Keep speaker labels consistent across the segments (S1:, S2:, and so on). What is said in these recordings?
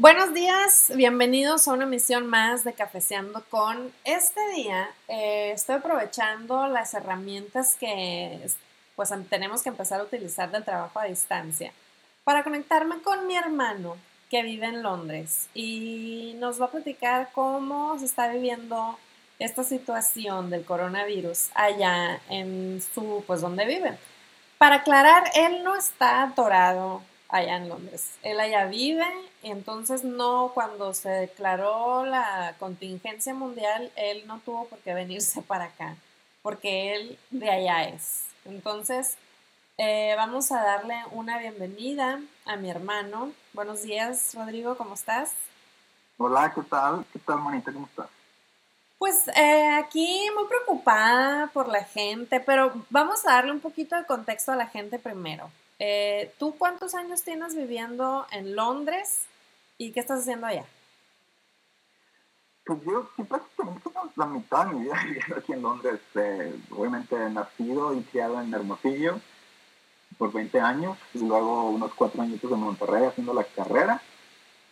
S1: Buenos días, bienvenidos a una emisión más de Cafeceando con. Este día eh, estoy aprovechando las herramientas que pues tenemos que empezar a utilizar del trabajo a distancia para conectarme con mi hermano que vive en Londres y nos va a platicar cómo se está viviendo esta situación del coronavirus allá en su, pues donde vive. Para aclarar, él no está atorado allá en Londres. Él allá vive, entonces no, cuando se declaró la contingencia mundial, él no tuvo por qué venirse para acá, porque él de allá es. Entonces, eh, vamos a darle una bienvenida a mi hermano. Buenos días, Rodrigo, ¿cómo estás?
S2: Hola, ¿qué tal? ¿Qué tal, manita? ¿Cómo estás?
S1: Pues eh, aquí muy preocupada por la gente, pero vamos a darle un poquito de contexto a la gente primero. Eh, ¿Tú cuántos años tienes viviendo en Londres y qué estás haciendo allá?
S2: Pues yo prácticamente la mitad de mi vida viviendo aquí en Londres. Eh, obviamente nacido y criado en Hermosillo por 20 años, y luego unos cuatro añitos en Monterrey haciendo la carrera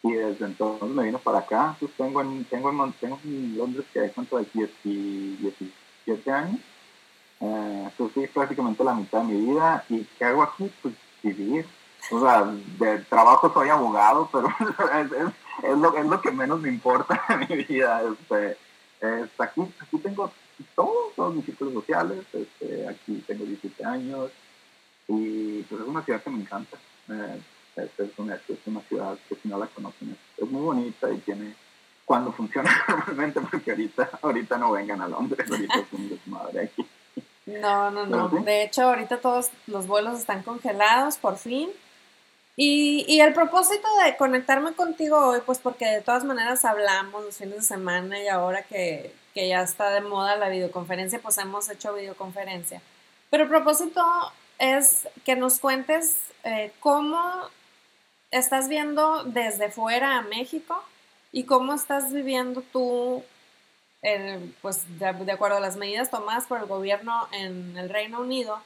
S2: y desde entonces me vino para acá. Pues tengo en, tengo en, tengo en Londres que hay cuánto de 17 años eh, eso sí, prácticamente la mitad de mi vida. ¿Y qué hago aquí? Pues vivir. O sea, de trabajo soy abogado, pero es, es, lo, es lo que menos me importa en mi vida. Este, aquí, aquí tengo todos, mis círculos sociales. Este, aquí tengo 17 años. Y pues es una ciudad que me encanta. Eh, es, una, es una ciudad que si no la conocen es, muy bonita y tiene cuando funciona normalmente porque ahorita ahorita no vengan a Londres ahorita es un aquí
S1: no, no, no. De hecho, ahorita todos los vuelos están congelados, por fin. Y, y, el propósito de conectarme contigo hoy, pues porque de todas maneras hablamos los fines de semana y ahora que, que ya está de moda la videoconferencia, pues hemos hecho videoconferencia. Pero el propósito es que nos cuentes eh, cómo estás viendo desde fuera a México y cómo estás viviendo tú pues de, acuerdo a las medidas tomadas por el gobierno en el Reino Unido,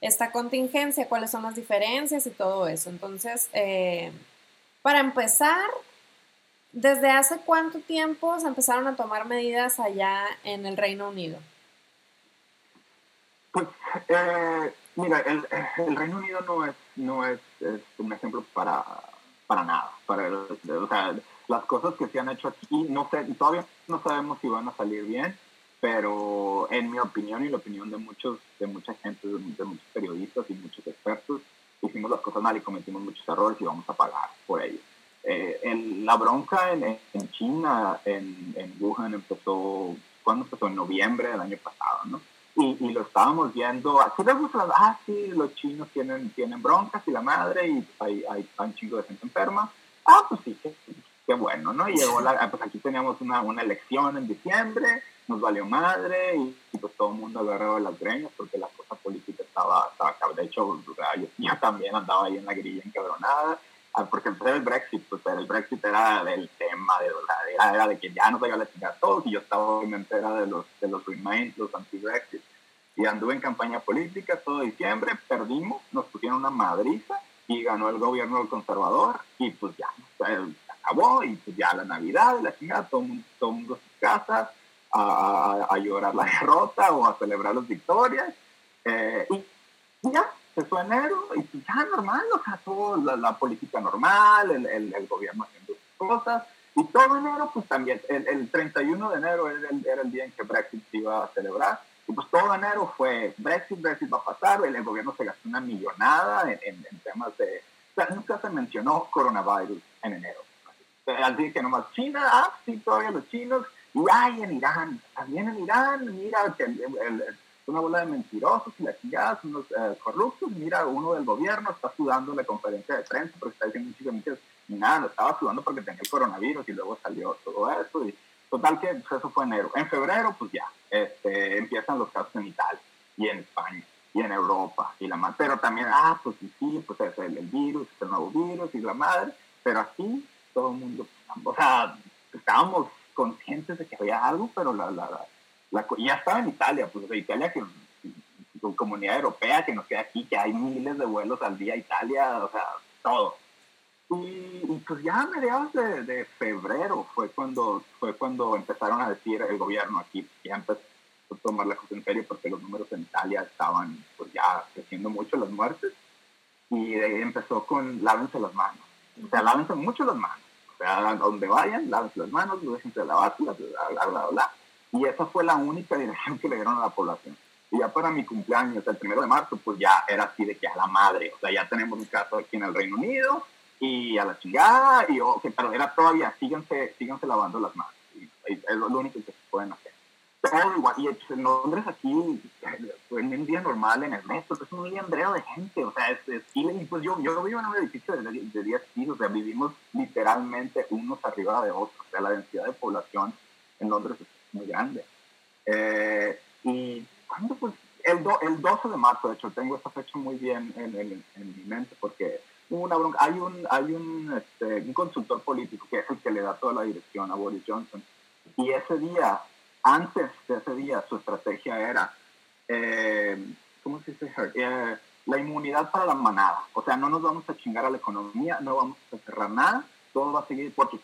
S1: esta contingencia, cuáles son las diferencias y todo eso. Entonces, eh, para empezar, ¿desde hace cuánto tiempo se empezaron a tomar medidas allá en el Reino Unido?
S2: Pues, eh, mira, el, Reino Unido no es, no es, un ejemplo para, para nada. Para, o sea, las cosas que se han hecho aquí, no sé, todavía no sabemos si van a salir bien, pero en mi opinión y la opinión de muchos, de mucha gente, de, muchos periodistas y muchos expertos, hicimos las cosas mal y cometimos muchos errores y vamos a pagar por ello. Eh, en la bronca en, en China, en, en, Wuhan, empezó, ¿cuándo empezó? En noviembre del año pasado, ¿no? Y, lo estábamos viendo, así les gusta, ah, sí, los chinos tienen, tienen broncas y la madre, y hay, hay, hay un chingo de gente enferma. Ah, pues sí, qué bueno, ¿no? Llegó la, ah, pues aquí teníamos una, una elección en diciembre, nos valió madre y, pues todo el mundo agarraba las greñas porque la cosa política estaba, estaba de hecho yo, también andaba ahí en la grilla encabronada, ah, porque empecé el Brexit, pues el Brexit era del tema, de, era, era de que ya nos iba a chingar todos y yo estaba obviamente era de los, de los Remain, los anti-Brexit. Y anduve en campaña política todo diciembre, perdimos, nos pusieron una madriza y ganó el gobierno conservador y pues ya, acabó y pues ya la Navidad, la chingada, todo, todo el mundo a sus casas a, a, llorar la derrota o a celebrar las victorias. Eh, y, ya, se fue enero y pues ya normal, o sea, toda la, política normal, el, el, el, gobierno haciendo sus cosas. Y todo enero, pues también, el, el 31 de enero era el, era el día en que Brexit se iba a celebrar. Y pues todo enero fue Brexit, Brexit va a pasar, el, gobierno se gastó una millonada en, en, en temas de... O sea, nunca se mencionó coronavirus en enero. Así que nomás China, ah, sí, todavía los chinos, y hay en Irán, también en Irán, mira, que una bola de mentirosos y chingada, unos eh, corruptos, mira, uno del gobierno está sudando en la conferencia de prensa porque está diciendo muchas y nada, no estaba sudando porque tenía el coronavirus y luego salió todo eso, y total que pues, eso fue enero. En febrero, pues ya, este, empiezan los casos en Italia y en España y en Europa y la madre, pero también, ah, pues sí, pues es el, el virus, es el nuevo virus y la madre, pero aquí todo el mundo, o sea, estábamos conscientes de que había algo, pero la, la, la, ya estaba en Italia, pues de Italia que con comunidad europea que nos queda aquí, que hay miles de vuelos al día a Italia, o sea, todo. Y, pues ya a mediados de, febrero fue cuando, fue cuando empezaron a decir el gobierno aquí, ya empezó a tomar la cosa en serio porque los números en Italia estaban pues ya creciendo mucho las muertes y empezó con lávense las manos. O sea, lávense mucho las manos. O sea, donde vayan, lávense las manos, no dejen de lavarse, bla, bla, bla, bla. Y esa fue la única dirección que le dieron a la población. Y ya para mi cumpleaños, el primero de marzo, pues ya era así de que a la madre. O sea, ya tenemos un caso aquí en el Reino Unido y a la chingada. Y, okay, pero era todavía, síganse, síganse lavando las manos. Es lo único que se pueden hacer. Pero igual, y en Londres aquí, en un día normal en el metro, es un liendreo de gente, o sea, es, y pues yo, yo vivo en un edificio de, de 10 pisos, o sea, vivimos literalmente unos arriba de otros, o sea, la densidad de población en Londres es muy grande. Eh, y cuando pues, el, el 12 de marzo, de hecho, tengo esta fecha muy bien en, en, en mi mente porque una bronca, hay un, hay un, este, un consultor político que es el que le da toda la dirección a Boris Johnson, y ese día antes de ese día su estrategia era, eh, ¿cómo se dice? Eh, la inmunidad para la manada. O sea, no nos vamos a chingar a la economía, no vamos a cerrar nada, todo va a seguir porque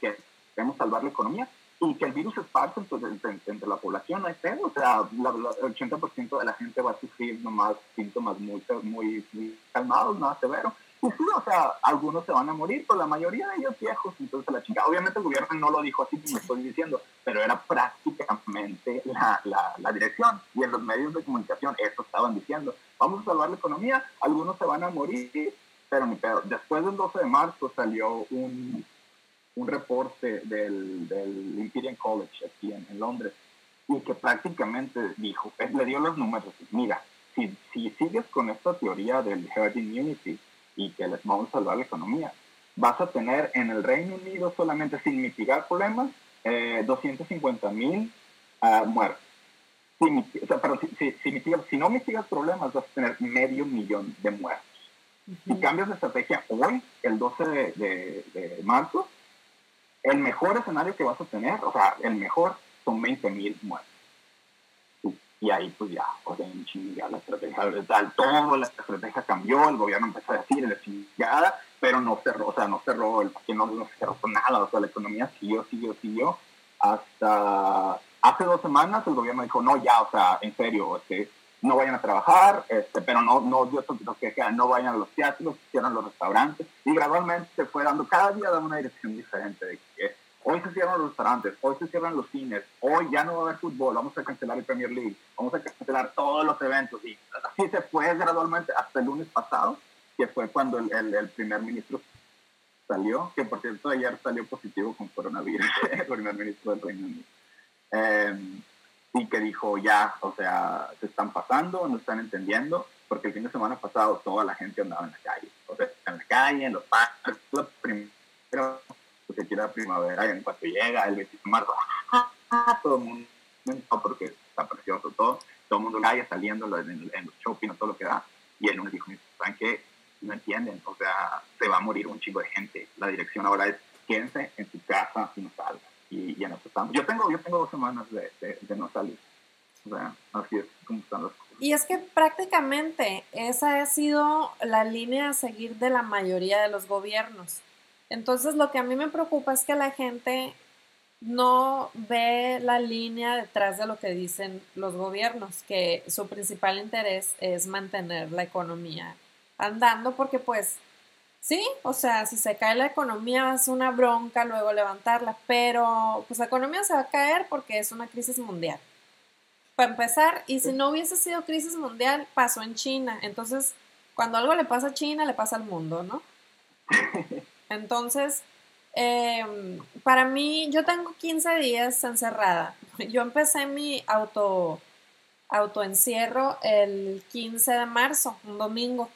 S2: queremos salvar la economía y que el virus se esparce entre, entre, la población, no hay pedo. O sea, el 80% de la gente va a sufrir nomás síntomas muy, muy, muy calmados, nada severo pues o sea, algunos se van a morir, pero la mayoría de ellos viejos, entonces la chingada. Obviamente el gobierno no lo dijo así como estoy diciendo, pero era prácticamente la, la, dirección. Y en los medios de comunicación eso estaban diciendo, vamos a salvar la economía, algunos se van a morir, pero ni pedo. Después del 12 de marzo salió un, un reporte del, del Imperial College aquí en, Londres, y que prácticamente dijo, le dio los números, mira, si, si sigues con esta teoría del herd immunity, y que les vamos a salvar la economía. Vas a tener en el Reino Unido solamente sin mitigar problemas eh, 250 mil uh, muertos. Si, o sea, pero si, si, si, no mitigas problemas vas a tener medio millón de muertos. Si cambias de estrategia hoy, el 12 de, de, marzo, el mejor escenario que vas a tener, o sea, el mejor son 20 mil muertos. Y ahí pues ya, o sea, en chingada la estrategia, tal, todo la estrategia cambió, el gobierno empezó a decir la chingada, pero no cerró, o sea, no cerró, el, no, no cerró nada, o sea, la economía siguió, siguió, siguió, hasta hace dos semanas el gobierno dijo, no, ya, o sea, en serio, este, no vayan a trabajar, este, pero no, no, yo que no vayan a los teatros, cierran los restaurantes, y gradualmente se fue dando, cada día daba una dirección diferente de que Hoy se cierran los restaurantes, hoy se cierran los cines, hoy ya no va a haber fútbol, vamos a cancelar el Premier League, vamos a cancelar todos los eventos. Y así se fue gradualmente hasta el lunes pasado, que fue cuando el, el, primer ministro salió, que por cierto ayer salió positivo con coronavirus, el primer ministro del Reino Unido. Em, y que dijo ya, o sea, se están pasando, no están entendiendo, porque el fin de semana pasado toda la gente andaba en la calle, o sea, en la calle, en los parques, primero que quiera primavera y en cuanto llega el 21 de marzo, todo el mundo, porque está precioso todo, todo el mundo cae saliendo en, los shopping, todo lo que da, y él nos dijo, ¿saben qué? No entienden, o sea, se va a morir un chico de gente, la dirección ahora es quédense en su casa y no salgan, y ya nos estamos, yo tengo, yo tengo dos semanas de, de, no salir, o sea, así es como están las cosas.
S1: Y es que prácticamente esa ha sido la línea a seguir de la mayoría de los gobiernos. Entonces lo que a mí me preocupa es que la gente no ve la línea detrás de lo que dicen los gobiernos, que su principal interés es mantener la economía andando, porque pues sí, o sea, si se cae la economía es una bronca luego levantarla, pero pues la economía se va a caer porque es una crisis mundial. Para empezar, y si no hubiese sido crisis mundial, pasó en China. Entonces, cuando algo le pasa a China, le pasa al mundo, ¿no? Entonces, em, para mí, yo tengo 15 días encerrada. Yo empecé mi auto autoencierro el 15 de marzo, un domingo.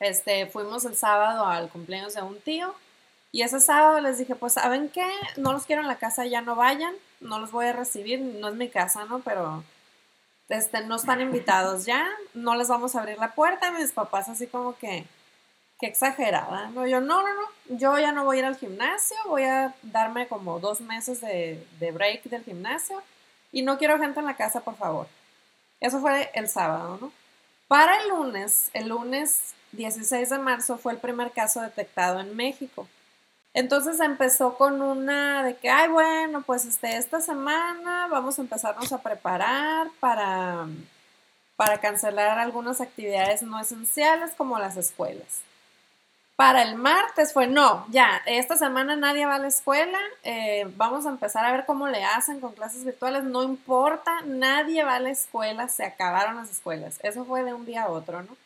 S1: Este, fuimos el sábado al cumpleaños de un tío y ese sábado les dije, pues, ¿saben qué? No los quiero en la casa, ya no vayan, no los voy a recibir, no es mi casa, ¿no? Pero este, no están invitados ya, no les vamos a abrir la puerta. mis papás así como que, qué exagerada. No, yo, no, no, no, yo ya no voy a ir al gimnasio, voy a darme como dos meses de, de break del gimnasio y no quiero gente en la casa, por favor. Eso fue el sábado, ¿no? Para el lunes, el lunes 16 de marzo fue el primer caso detectado en México. Entonces empezó con una de que, ay, bueno, pues este, esta semana vamos a empezarnos a preparar para, para cancelar algunas actividades no esenciales como las escuelas. Para el martes fue, no, ya, esta semana nadie va a la escuela, eh, vamos a empezar a ver cómo le hacen con clases virtuales, no importa, nadie va a la escuela, se acabaron las escuelas. Eso fue de un día a otro, ¿no?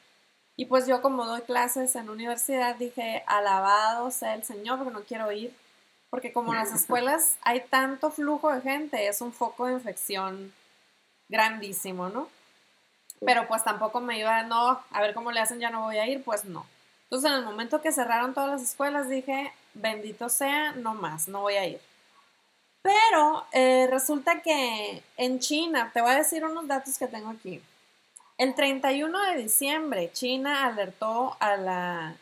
S1: Y pues yo como doy clases en universidad dije, alabado sea el Señor, porque no quiero ir, porque como en las escuelas hay tanto flujo de gente, es un foco de infección grandísimo, ¿no? Pero pues tampoco me iba, no, a ver cómo le hacen, ya no voy a ir, pues no. Entonces, en el momento que cerraron todas las escuelas, dije, bendito sea, no más, no voy a ir. Pero eh, resulta que en China, te voy a decir unos datos que tengo aquí. El 31 de diciembre, China alertó a la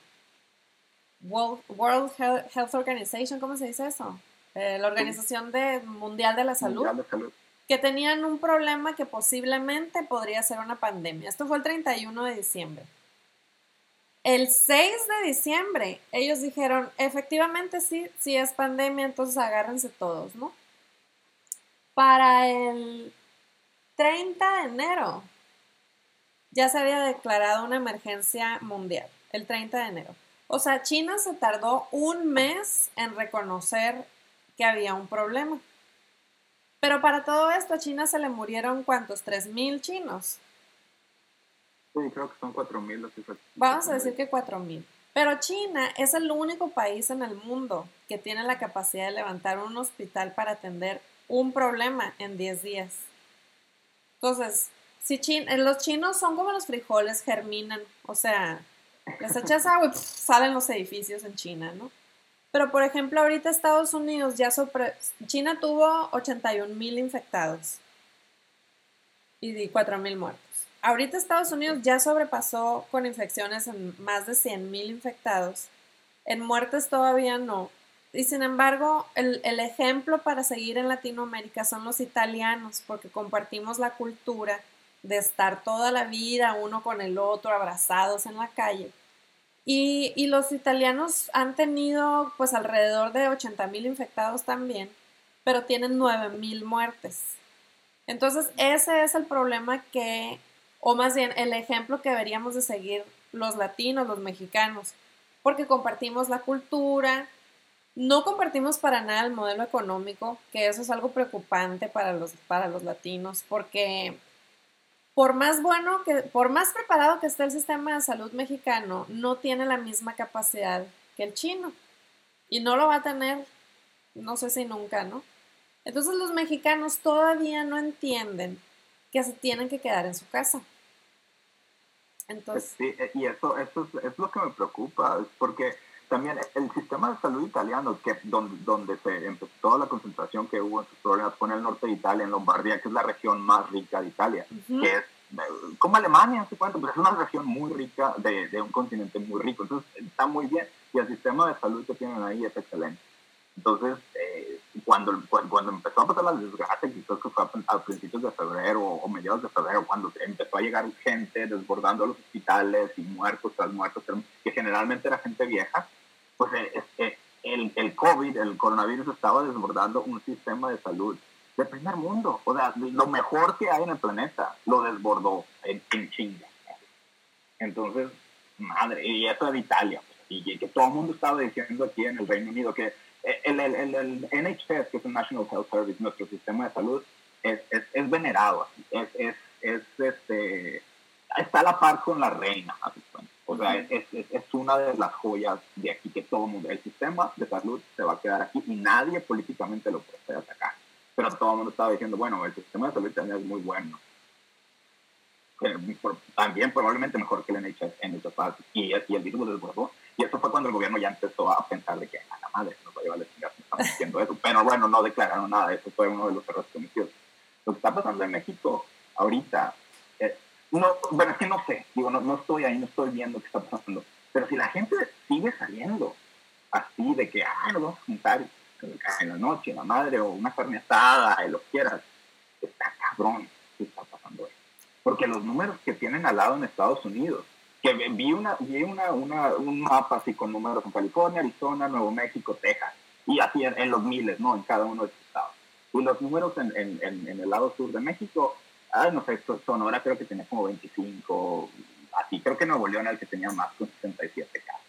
S1: World, Health Organization, ¿cómo se dice eso? Eh, la Organización Mundial de la Salud, que tenían un problema que posiblemente podría ser una pandemia. Esto fue el 31 de diciembre. El 6 de diciembre, ellos dijeron, efectivamente sí, sí es pandemia, entonces agárrense todos, ¿no? Para el 30 de enero, ya se había declarado una emergencia mundial, el 30 de enero. O sea, China se tardó un mes en reconocer que había un problema. Pero para todo esto a China se le murieron cuántos, 3.000 chinos.
S2: Sí, creo que son 4.000 los.
S1: Vamos a decir que 4.000. Pero China es el único país en el mundo que tiene la capacidad de levantar un hospital para atender un problema en 10 días. Entonces, si China, los chinos son como los frijoles, germinan, o sea, les echas agua y salen los edificios en China, ¿no? Pero, por ejemplo, ahorita Estados Unidos ya sobre... China tuvo 81 mil infectados y 4 mil muertos. Ahorita Estados Unidos ya sobrepasó con infecciones en más de 100 mil infectados. En muertes todavía no. Y sin embargo, el, el, ejemplo para seguir en Latinoamérica son los italianos, porque compartimos la cultura de estar toda la vida uno con el otro, abrazados en la calle. Y, y los italianos han tenido pues alrededor de 80 mil infectados también, pero tienen 9 mil muertes. Entonces, ese es el problema que o más bien el ejemplo que deberíamos de seguir los latinos, los mexicanos, porque compartimos la cultura, no compartimos para nada el modelo económico, que eso es algo preocupante para los, para los latinos, porque por más bueno que, por más preparado que esté el sistema de salud mexicano, no tiene la misma capacidad que el chino. Y no lo va a tener, no sé si nunca, ¿no? Entonces los mexicanos todavía no entienden que se tienen que quedar en su casa. Entonces...
S2: Sí, eh, y eso, eso es, lo que me preocupa, es porque también el sistema de salud italiano, que donde, donde se empezó toda la concentración que hubo en sus problemas con el norte de Italia, en Lombardía, que es la región más rica de Italia, que es eh, como Alemania, se cuenta, pues es una región muy rica de, de, un continente muy rico, entonces está muy bien, y el sistema de salud que tienen ahí es excelente. Entonces, cuando, cuando empezó a pasar la desgracia, quizás que fue a, principios de febrero o mediados de febrero, cuando empezó a llegar gente desbordando los hospitales y muertos tras muertos, que generalmente era gente vieja, pues eh, el, el COVID, el coronavirus estaba desbordando un sistema de salud de primer mundo. O sea, lo mejor que hay en el planeta lo desbordó en, en chinga. Entonces, madre, y eso de Italia. Pues, y que todo el mundo estaba diciendo aquí en el Reino Unido que el, el, el, NHS, que es el National Health Service, nuestro sistema de salud, es, es, es venerado, es, es, es, este, está a la par con la reina, o sea, es, es, una de las joyas de aquí que todo el mundo, el sistema de salud se va a quedar aquí y nadie políticamente lo puede atacar. Pero todo el mundo estaba diciendo, bueno, el sistema de salud también es muy bueno. También probablemente mejor que el NHS en esta parte. Y, y el virus desbordó. Y eso fue cuando el gobierno ya empezó a pensar de que a la madre nos va a llevar la chingada, estamos haciendo eso. Pero bueno, no declararon nada, eso fue uno de los errores cometidos. Lo que está pasando en México ahorita, eh, no, bueno, es que no sé, digo, no, no estoy ahí, no estoy viendo qué está pasando. Pero si la gente sigue saliendo así de que, ah, nos vamos a juntar en la noche, la madre, o una carne asada, lo quieras, está cabrón qué está pasando ahí. Porque los números que tienen al lado en Estados Unidos que vi, una, vi una, una, un mapa así con números en California, Arizona, Nuevo México, Texas, y así en, los miles, ¿no? En cada uno de esos estados. Y los números en, en, en, el lado sur de México, ah, no sé, Sonora creo que tenía como 25, así creo que Nuevo León era el que tenía más con 67 casos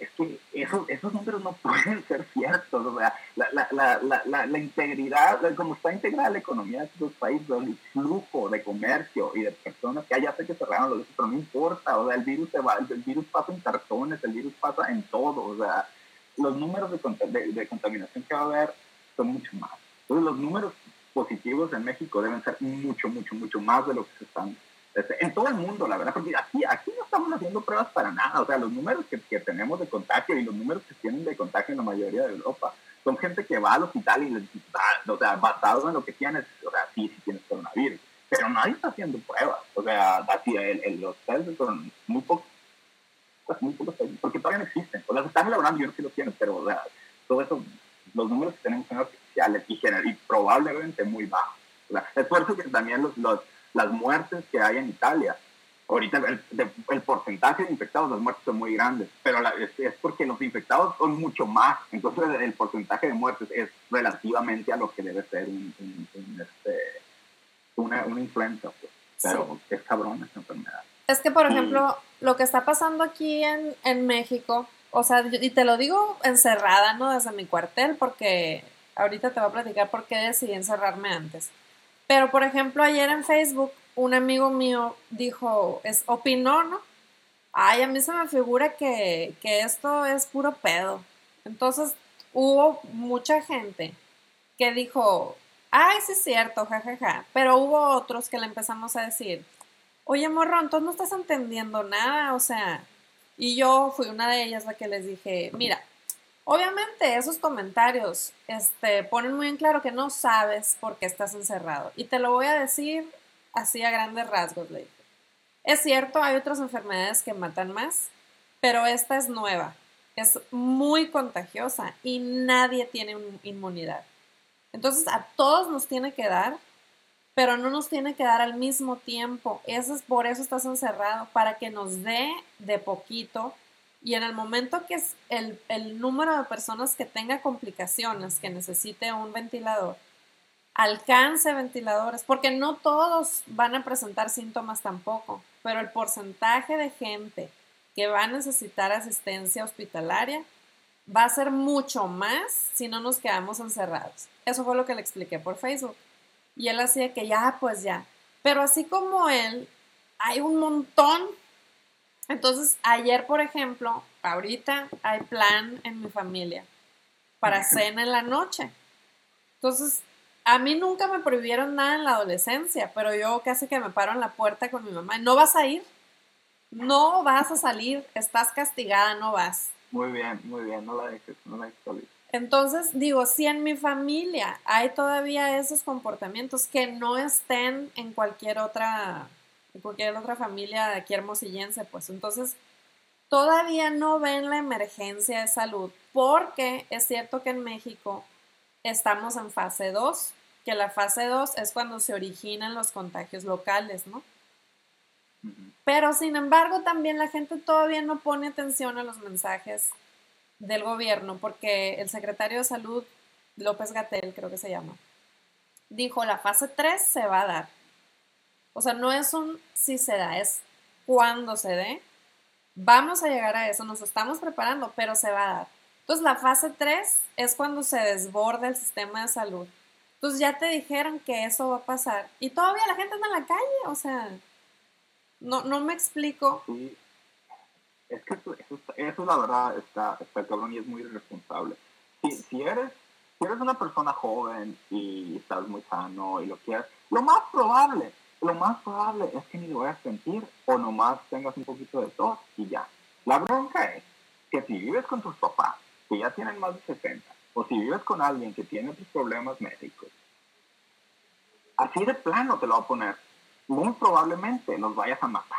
S2: es que esos, esos números no pueden ser ciertos. O sea, la, la, la, la, integridad, como está integrada la economía de estos países, el flujo de comercio y de personas que ya sé que cerraron los pero no importa. O sea, el virus, se va, el virus pasa en cartones, el virus pasa en todo. O sea, los números de, de, contaminación que va a haber son mucho más. Entonces, los números positivos en México deben ser mucho, mucho, mucho más de lo que se están este, en todo el mundo, la verdad, porque aquí, aquí no estamos haciendo pruebas para nada. O sea, los números que, que, tenemos de contagio y los números que tienen de contagio en la mayoría de Europa son gente que va al hospital y les o sea, basado en lo que tienes, o sea, sí, sí coronavirus. Pero nadie está haciendo pruebas. O sea, así, el, los test son muy pocos, muy pocos, porque todavía no existen. O sea, se están elaborando, yo no sé si los tienen, pero o sea, todo eso, los números que tenemos son artificiales y, y probablemente muy bajos. O es por que también los las muertes que hay en Italia. Ahorita el, el porcentaje de infectados, las muertes son muy grandes, pero es, porque los infectados son mucho más. Entonces el, porcentaje de muertes es relativamente a lo que debe ser un, este, una, una, influenza. Pues. Pero es cabrón esta enfermedad.
S1: Es que, por ejemplo, lo que está pasando aquí en, en México, o sea, y te lo digo encerrada, ¿no? Desde mi cuartel, porque ahorita te voy a platicar por qué decidí encerrarme antes. Pero, por ejemplo, ayer en Facebook, un amigo mío dijo, es, opinó, ¿no? Ay, a mí se me figura que, esto es puro pedo. Entonces, hubo mucha gente que dijo, ay, sí es cierto, jajaja. Pero hubo otros que le empezamos a decir, oye, morrón, tú no estás entendiendo nada, o sea. Y yo fui una de ellas la que les dije, mira, Obviamente esos comentarios este, ponen muy en claro que no sabes por qué estás encerrado. Y te lo voy a decir así a grandes rasgos, Leite. Es cierto, hay otras enfermedades que matan más, pero esta es nueva, es muy contagiosa y nadie tiene inmunidad. Entonces a todos nos tiene que dar, pero no nos tiene que dar al mismo tiempo. Eso es por eso estás encerrado, para que nos dé de poquito y en el momento que es el, el, número de personas que tenga complicaciones, que necesite un ventilador, alcance ventiladores, porque no todos van a presentar síntomas tampoco, pero el porcentaje de gente que va a necesitar asistencia hospitalaria va a ser mucho más si no nos quedamos encerrados. Eso fue lo que le expliqué por Facebook. Y él hacía que ya, pues ya. Pero así como él, hay un montón entonces, ayer, por ejemplo, ahorita hay plan en mi familia para cena en la noche. Entonces, a mí nunca me prohibieron nada en la adolescencia, pero yo casi que me paro en la puerta con mi mamá. No vas a ir, no vas a salir, estás castigada, no vas.
S2: Muy bien, muy bien, no la dejes, no la dejes salir.
S1: Entonces, digo, si en mi familia hay todavía esos comportamientos que no estén en cualquier otra y cualquier otra familia de aquí hermosillense, pues. Entonces todavía no ven la emergencia de salud porque es cierto que en México estamos en fase 2, que la fase 2 es cuando se originan los contagios locales, ¿no? Pero sin embargo también la gente todavía no pone atención a los mensajes del gobierno porque el secretario de salud, López Gatel creo que se llama, dijo la fase 3 se va a dar o sea, no es un si se da, es cuando se dé. Vamos a llegar a eso, nos estamos preparando, pero se va a dar. Entonces, la fase 3 es cuando se desborda el sistema de salud. Entonces, ya te dijeron que eso va a pasar. Y todavía la gente anda en la calle, o sea, no, no me explico.
S2: Sí. Es que eso, eso, la verdad está, está cabrón y es muy irresponsable. Si, si, eres, si eres una persona joven y estás muy sano y lo quieres, lo más probable lo más probable es que ni lo vayas a sentir o nomás tengas un poquito de tos y ya. La bronca es que si vives con tus papás, que ya tienen más de 60, o si vives con alguien que tiene tus problemas médicos, así de plano te lo voy a poner. Muy probablemente los vayas a matar.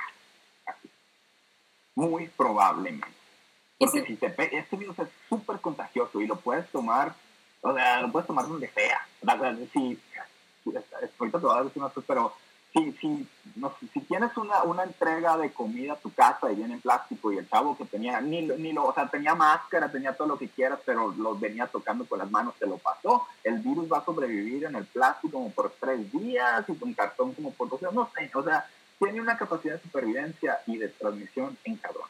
S2: Muy probablemente. Porque si, te este virus es súper contagioso y lo puedes tomar, o sea, lo puedes tomar donde sea. Si, ahorita te voy a decir una cosa, pero si, si, no, si tienes una, una entrega de comida a tu casa y viene en plástico y el chavo que tenía, ni, ni lo, o sea, tenía máscara, tenía todo lo que quieras, pero lo venía tocando con las manos, te lo pasó, el virus va a sobrevivir en el plástico como por tres días y con cartón como por dos días, no sé, o sea, tiene una capacidad de supervivencia y de transmisión en cabrona.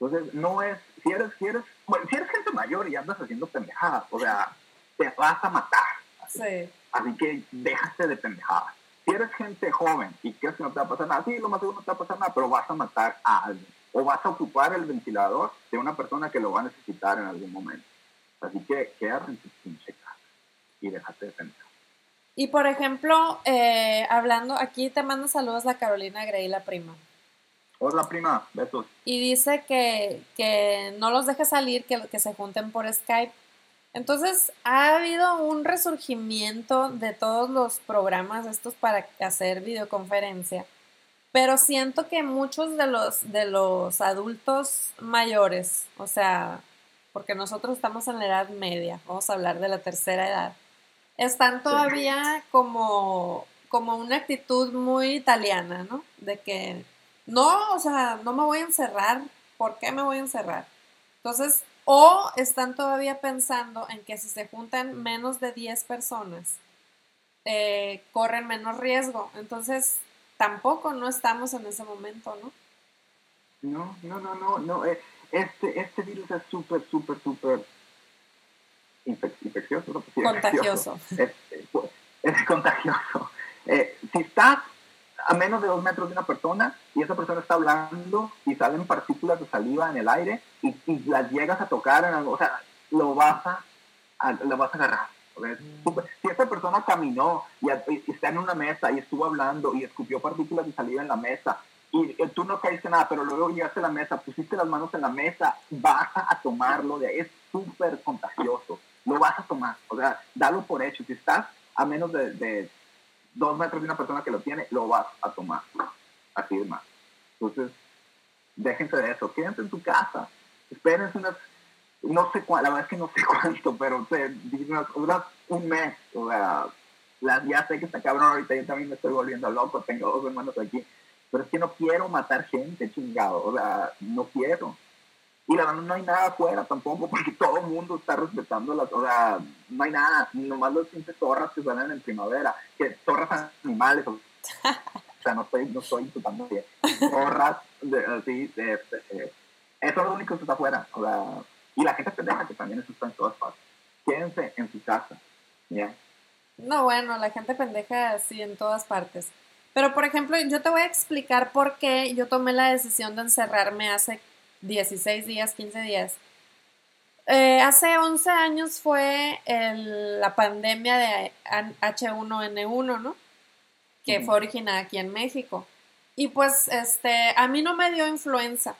S2: Entonces, no es, si eres, si eres, bueno, si eres gente mayor y andas haciendo pendejadas, o sea, te vas a matar.
S1: Sí.
S2: Así que déjate de pendejadas si eres gente joven y crees que no te va a pasar nada, sí, lo más seguro no te va a pasar nada, pero vas a matar a alguien. O vas a ocupar el ventilador de una persona que lo va a necesitar en algún momento. Así que quédate en tu pinche casa y déjate de pensar.
S1: Y por ejemplo, eh, hablando, aquí te mando saludos la Carolina Grey, la prima.
S2: Hola prima, besos.
S1: Y dice que, que no los deje salir, que, que se junten por Skype entonces, ha habido un resurgimiento de todos los programas estos para hacer videoconferencia, pero siento que muchos de los, de los adultos mayores, o sea, porque nosotros estamos en la edad media, vamos a hablar de la tercera edad, están todavía como, como una actitud muy italiana, ¿no? De que no, o sea, no me voy a encerrar, ¿por qué me voy a encerrar? Entonces, o están todavía pensando en que si se juntan menos de 10 personas, eh, corren menos riesgo. Entonces, tampoco no estamos en ese momento, ¿no?
S2: No, no, no, no, no. Eh, este, este virus es súper, súper, súper infeccioso.
S1: Contagioso.
S2: Es, es, contagioso. Eh, si estás a menos de dos metros de una persona y esa persona está hablando y salen partículas de saliva en el aire y, las llegas a tocar, en algo, o sea, lo vas a, lo vas a agarrar. Si esa persona caminó y, está en una mesa y estuvo hablando y escupió partículas de saliva en la mesa y, tú no caíste nada, pero luego llegaste a la mesa, pusiste las manos en la mesa, vas a tomarlo de ahí. Es súper contagioso. Lo vas a tomar. O sea, dalo por hecho. Si estás a menos de dos metros de una persona que lo tiene, lo vas a tomar. Así es. Entonces, déjense de eso. Quédense en tu casa. Espérense unas, no sé cuál, la verdad es que no sé cuánto, pero unas, un mes. O sea, ya sé que está cabrón ahorita, yo también me estoy volviendo loco, tengo dos hermanos aquí. Pero es que no quiero matar gente, chingado. O sea, no quiero. Y la verdad no hay nada afuera tampoco, porque todo el mundo está respetando las, o sea, no hay nada, nomás los pinches zorras que salen en primavera, que zorras animales, o, sea, no estoy, no estoy insultando bien, zorras, de, así, de, este, eso es lo único que está afuera, o sea, y la gente pendeja que también está en todas partes. Quédense en su casa.
S1: No, bueno, la gente pendeja sí en todas partes. Pero, por ejemplo, yo te voy a explicar por qué yo tomé la decisión de encerrarme hace 16 días, 15 días. Eh, hace 11 años fue la pandemia de H1N1, ¿no? Que fue originada aquí en México. Y pues, este, a mí no me dio influenza,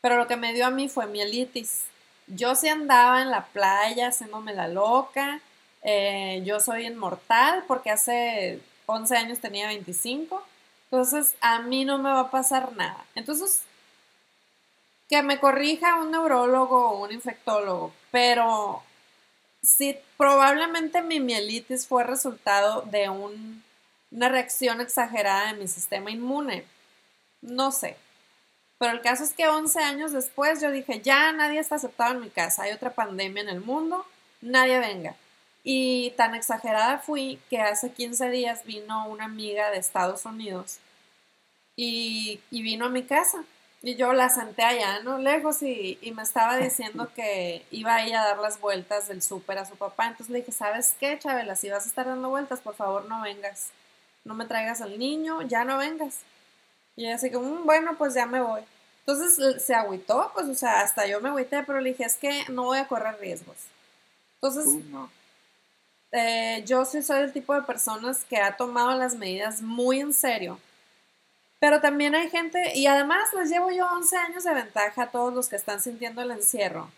S1: pero lo que me dio a mí fue mielitis. Yo sí andaba en la playa haciéndome la loca. Eh, yo soy inmortal porque hace 11 años tenía 25. Entonces, a mí no me va a pasar nada. Entonces, que me corrija un neurólogo o un infectólogo, pero si probablemente mi mielitis fue resultado de una reacción exagerada de mi sistema inmune. No sé. Pero el caso es que 11 años después yo dije, ya nadie está aceptado en mi casa, hay otra pandemia en el mundo, nadie venga. Y tan exagerada fui que hace 15 días vino una amiga de Estados Unidos y vino a mi casa y yo la senté allá, ¿no? Lejos y, me estaba diciendo que iba a ir a dar las vueltas del súper a su papá. Entonces le dije, ¿sabes qué, Chabela? Si vas a estar dando vueltas, por favor no vengas. No me traigas al niño, ya no vengas. Y así que, mm, bueno, pues ya me voy. Entonces se agüitó, pues, o sea, hasta yo me agüité, pero le dije, es que no voy a correr riesgos. Entonces, eh, yo sí soy el tipo de personas que ha tomado las medidas muy en serio pero también hay gente, y además les llevo yo 11 años de ventaja a todos los que están sintiendo el encierro.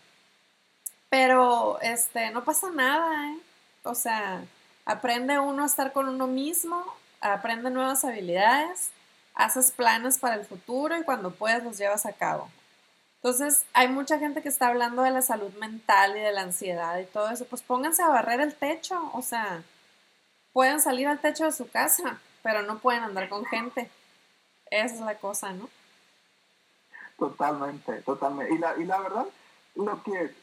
S1: Pero este, no pasa nada, ¿eh? O sea, aprende uno a estar con uno mismo, aprende nuevas habilidades, haces planes para el futuro y cuando puedas los llevas a cabo. Entonces, hay mucha gente que está hablando de la salud mental y de la ansiedad y todo eso. Pues pónganse a barrer el techo, o sea, pueden salir al techo de su casa pero no pueden andar con gente. Esa es la cosa, ¿no?
S2: Totalmente, totalmente. Y la, y la verdad, lo que...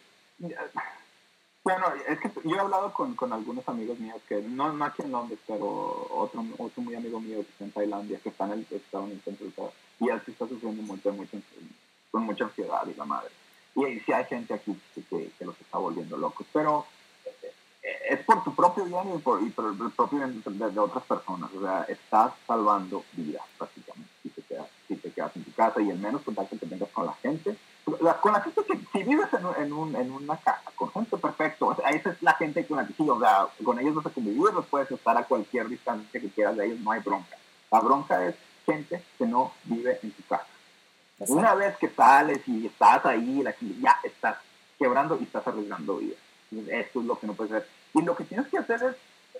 S2: Bueno, es que yo he hablado con, con algunos amigos míos que, no, no aquí en Londres, pero otro, otro muy amigo mío que está en Tailandia, que está en el estado en el centro y él sí está sufriendo mucho, mucho, con mucha ansiedad y la madre. Y, y sí hay gente aquí que, que, los está volviendo locos, pero eh, es por tu propio bien y por, el propio bien de, otras personas. O sea, estás salvando vidas, prácticamente, si te, quedas, en tu casa y el menos contacto que tengas con la gente con la gente que si vives en, un, en, una casa con gente perfecto, esa es la gente con la que sí, o sea, con ellos vas a convivir, los puedes estar a cualquier distancia que quieras de ellos, no hay bronca. La bronca es gente que no vive en tu casa. Una vez que sales y estás ahí, la, ya estás quebrando y estás arriesgando vida. Esto es lo que no puedes hacer. Y lo que tienes que hacer es,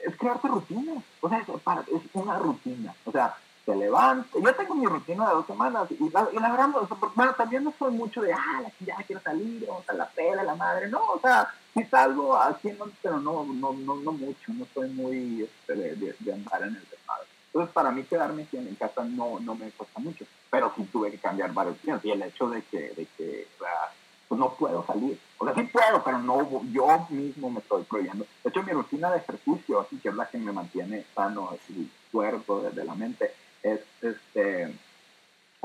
S2: es crearte rutina. O sea, es, es una rutina. O sea, se levanta. Yo tengo mi rutina de dos semanas y la, y la verdad, bueno, también no soy mucho de, ah, ya quiero salir, vamos a la pela, la madre. No, o sea, si salgo así, pero no, no, no, no mucho, no soy muy este, de, de, andar en el desmadre. Entonces, para mí quedarme aquí en casa no, no me cuesta mucho, pero sí tuve que cambiar varios días. Y el hecho de que, de que pues no puedo salir. O sea, sí puedo, pero no, yo mismo me estoy prohibiendo. De hecho, mi rutina de ejercicio, así que es la que me mantiene sano, así, cuerpo, desde la mente,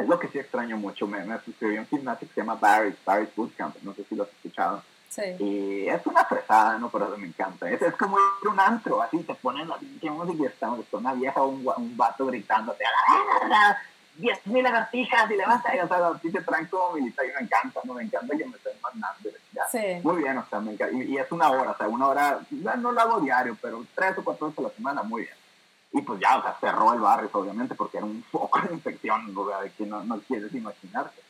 S2: es lo que sí extraño mucho. Me, me suscribí a un gimnasio que se llama Barry's, Barry's Bootcamp, no sé si lo has escuchado. Sí. Y es una fresada, ¿no? Pero me encanta. Es, es como ir a un antro, así te ponen la pinche música y está una vieja o un, un vato gritándote a la diez mil lagartijas y levanta y o sea, así te traen como militar y me encanta, ¿no? Me encanta que me estén mandando. Sí. Muy bien, o sea, me encanta. Y, y, es una hora, o sea, una hora, no lo hago diario, pero tres o cuatro veces a la semana, muy bien. Y pues ya, o sea, cerró el barrio, obviamente, porque era un foco de infección, o sea, de que no, no quieres imaginarte.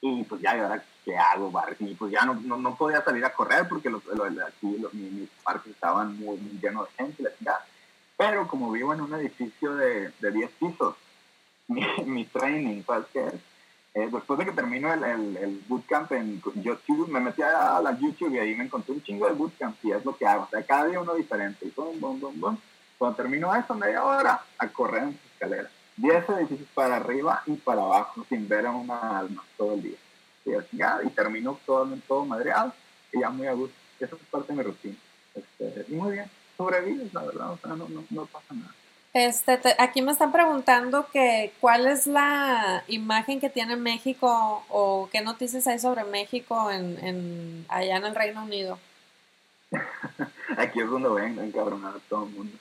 S2: Y pues ya, ¿y ahora qué hago, barrio? Y pues ya no, no, no, podía salir a correr porque los, aquí los, mis, parques estaban muy, llenos de gente, la Pero como vivo en un edificio de, de 10 pisos, mi, mi training, ¿sabes qué? Eh, después de que termino el, el, bootcamp en YouTube, me metí a la YouTube y ahí me encontré un chingo de bootcamp y es lo que hago. O sea, cada día uno diferente. Y bum, bum, bum. Cuando termino eso, media hora, a correr en escaleras. Diez edificios para arriba y para abajo, sin ver a una alma todo el día. Y, ya, y termino todo, todo madreado y ya muy a gusto. Eso es parte de mi rutina. Este, y muy bien, sobrevives, la verdad, o sea, no, no, no pasa nada.
S1: Este, aquí me están preguntando que cuál es la imagen que tiene México o qué noticias hay sobre México en, en allá en el Reino Unido.
S2: aquí es donde ven encabronar a todo el mundo.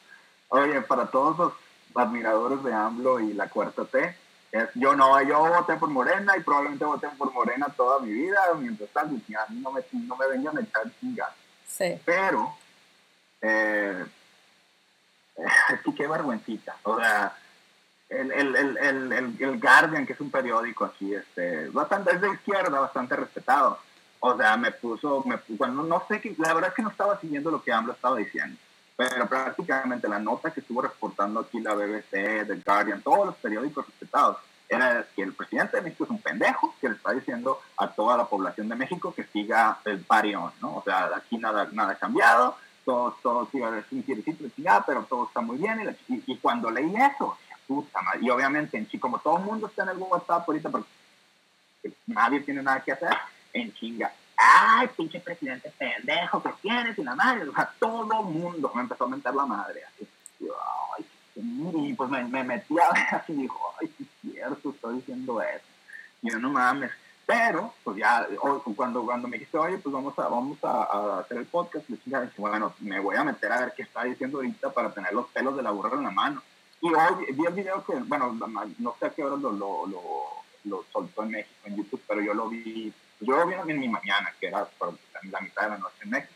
S2: Oye, para todos los admiradores de AMLO y la cuarta T, es, yo no, yo voté por Morena y probablemente voté por Morena toda mi vida, mientras tanto, no me, no me vengan a echar chingados. Sí. Pero, eh, es que qué vergüencita. O sea, el, el, el, el, el Guardian, que es un periódico aquí, este, bastante, es de izquierda, bastante respetado. O sea, me puso, me, bueno, no sé, qué, la verdad es que no estaba siguiendo lo que AMLO estaba diciendo pero prácticamente la nota que estuvo reportando aquí la BBC, The Guardian, todos los periódicos respetados, era que el presidente de México es un pendejo que le está diciendo a toda la población de México que siga el parión, ¿no? O sea, aquí nada, nada ha cambiado, todo, todo sigue sin pero todo está muy bien. Y, cuando leí eso, puta madre, y obviamente en como todo el mundo está en el WhatsApp ahorita porque nadie tiene nada que hacer, en chinga, ay, pinche presidente pendejo que tienes y la madre, o sea, todo el mundo me empezó a mentar la madre, así, ay, y pues me, me metí a ver así y dijo, ay, sí es cierto, estoy diciendo eso, y yo no mames, pero, pues ya, cuando, cuando me dijiste, oye, pues vamos a, vamos a, hacer el podcast, le dije, bueno, me voy a meter a ver qué está diciendo ahorita para tener los pelos de la burra en la mano. Y hoy vi el video que, bueno, no sé a qué hora lo, lo, lo, lo soltó en México, en YouTube, pero yo lo vi yo lo vi en mi mañana, que era la mitad de la noche en México,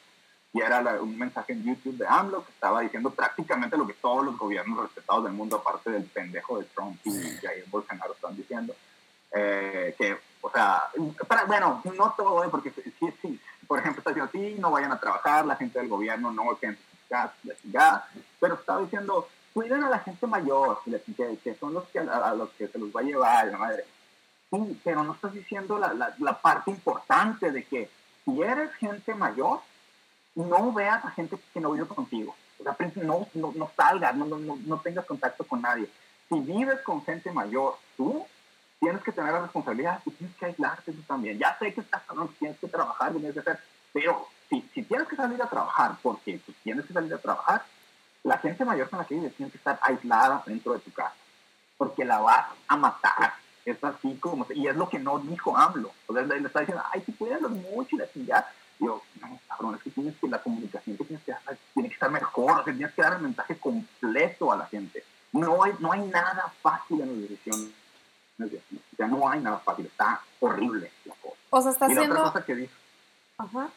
S2: y era un mensaje en YouTube de AMLO que estaba diciendo prácticamente lo que todos los gobiernos respetados del mundo, aparte del pendejo de Trump y Jair Bolsonaro, están diciendo. Eh, que, o sea, bueno, no todo, porque sí, sí, por ejemplo, está diciendo, sí, no vayan a trabajar, la gente del gobierno no que ya, pero estaba diciendo, cuiden a la gente mayor, que, que son los que a, los que se los va a llevar, la madre pero no estás diciendo la, la, parte importante de que si eres gente mayor, no veas a gente que no vive contigo. No, no, no salgas, no, no, no, tengas contacto con nadie. si vives con gente mayor, tú tienes que tener la responsabilidad y tienes que aislarte tú también. Ya sé que estás hablando, tienes que trabajar, tienes que hacer, pero si, si tienes que salir a trabajar, porque tú tienes que salir a trabajar, la gente mayor con la que vives tiene que estar aislada dentro de tu casa, porque la vas a matar. Es así como, y es lo que no dijo AMLO. O sea, le está diciendo, ay, si cuídalos mucho y la chingada. Yo, no, cabrón, es que tienes que, la comunicación que tienes que dar, tiene que estar mejor, o sea, tienes que dar el mensaje completo a la gente. No hay, no hay nada fácil en las decisiones. O sea, no hay nada fácil, está horrible la cosa.
S1: O sea, está
S2: y
S1: haciendo...
S2: la otra cosa que dijo,
S1: Ajá.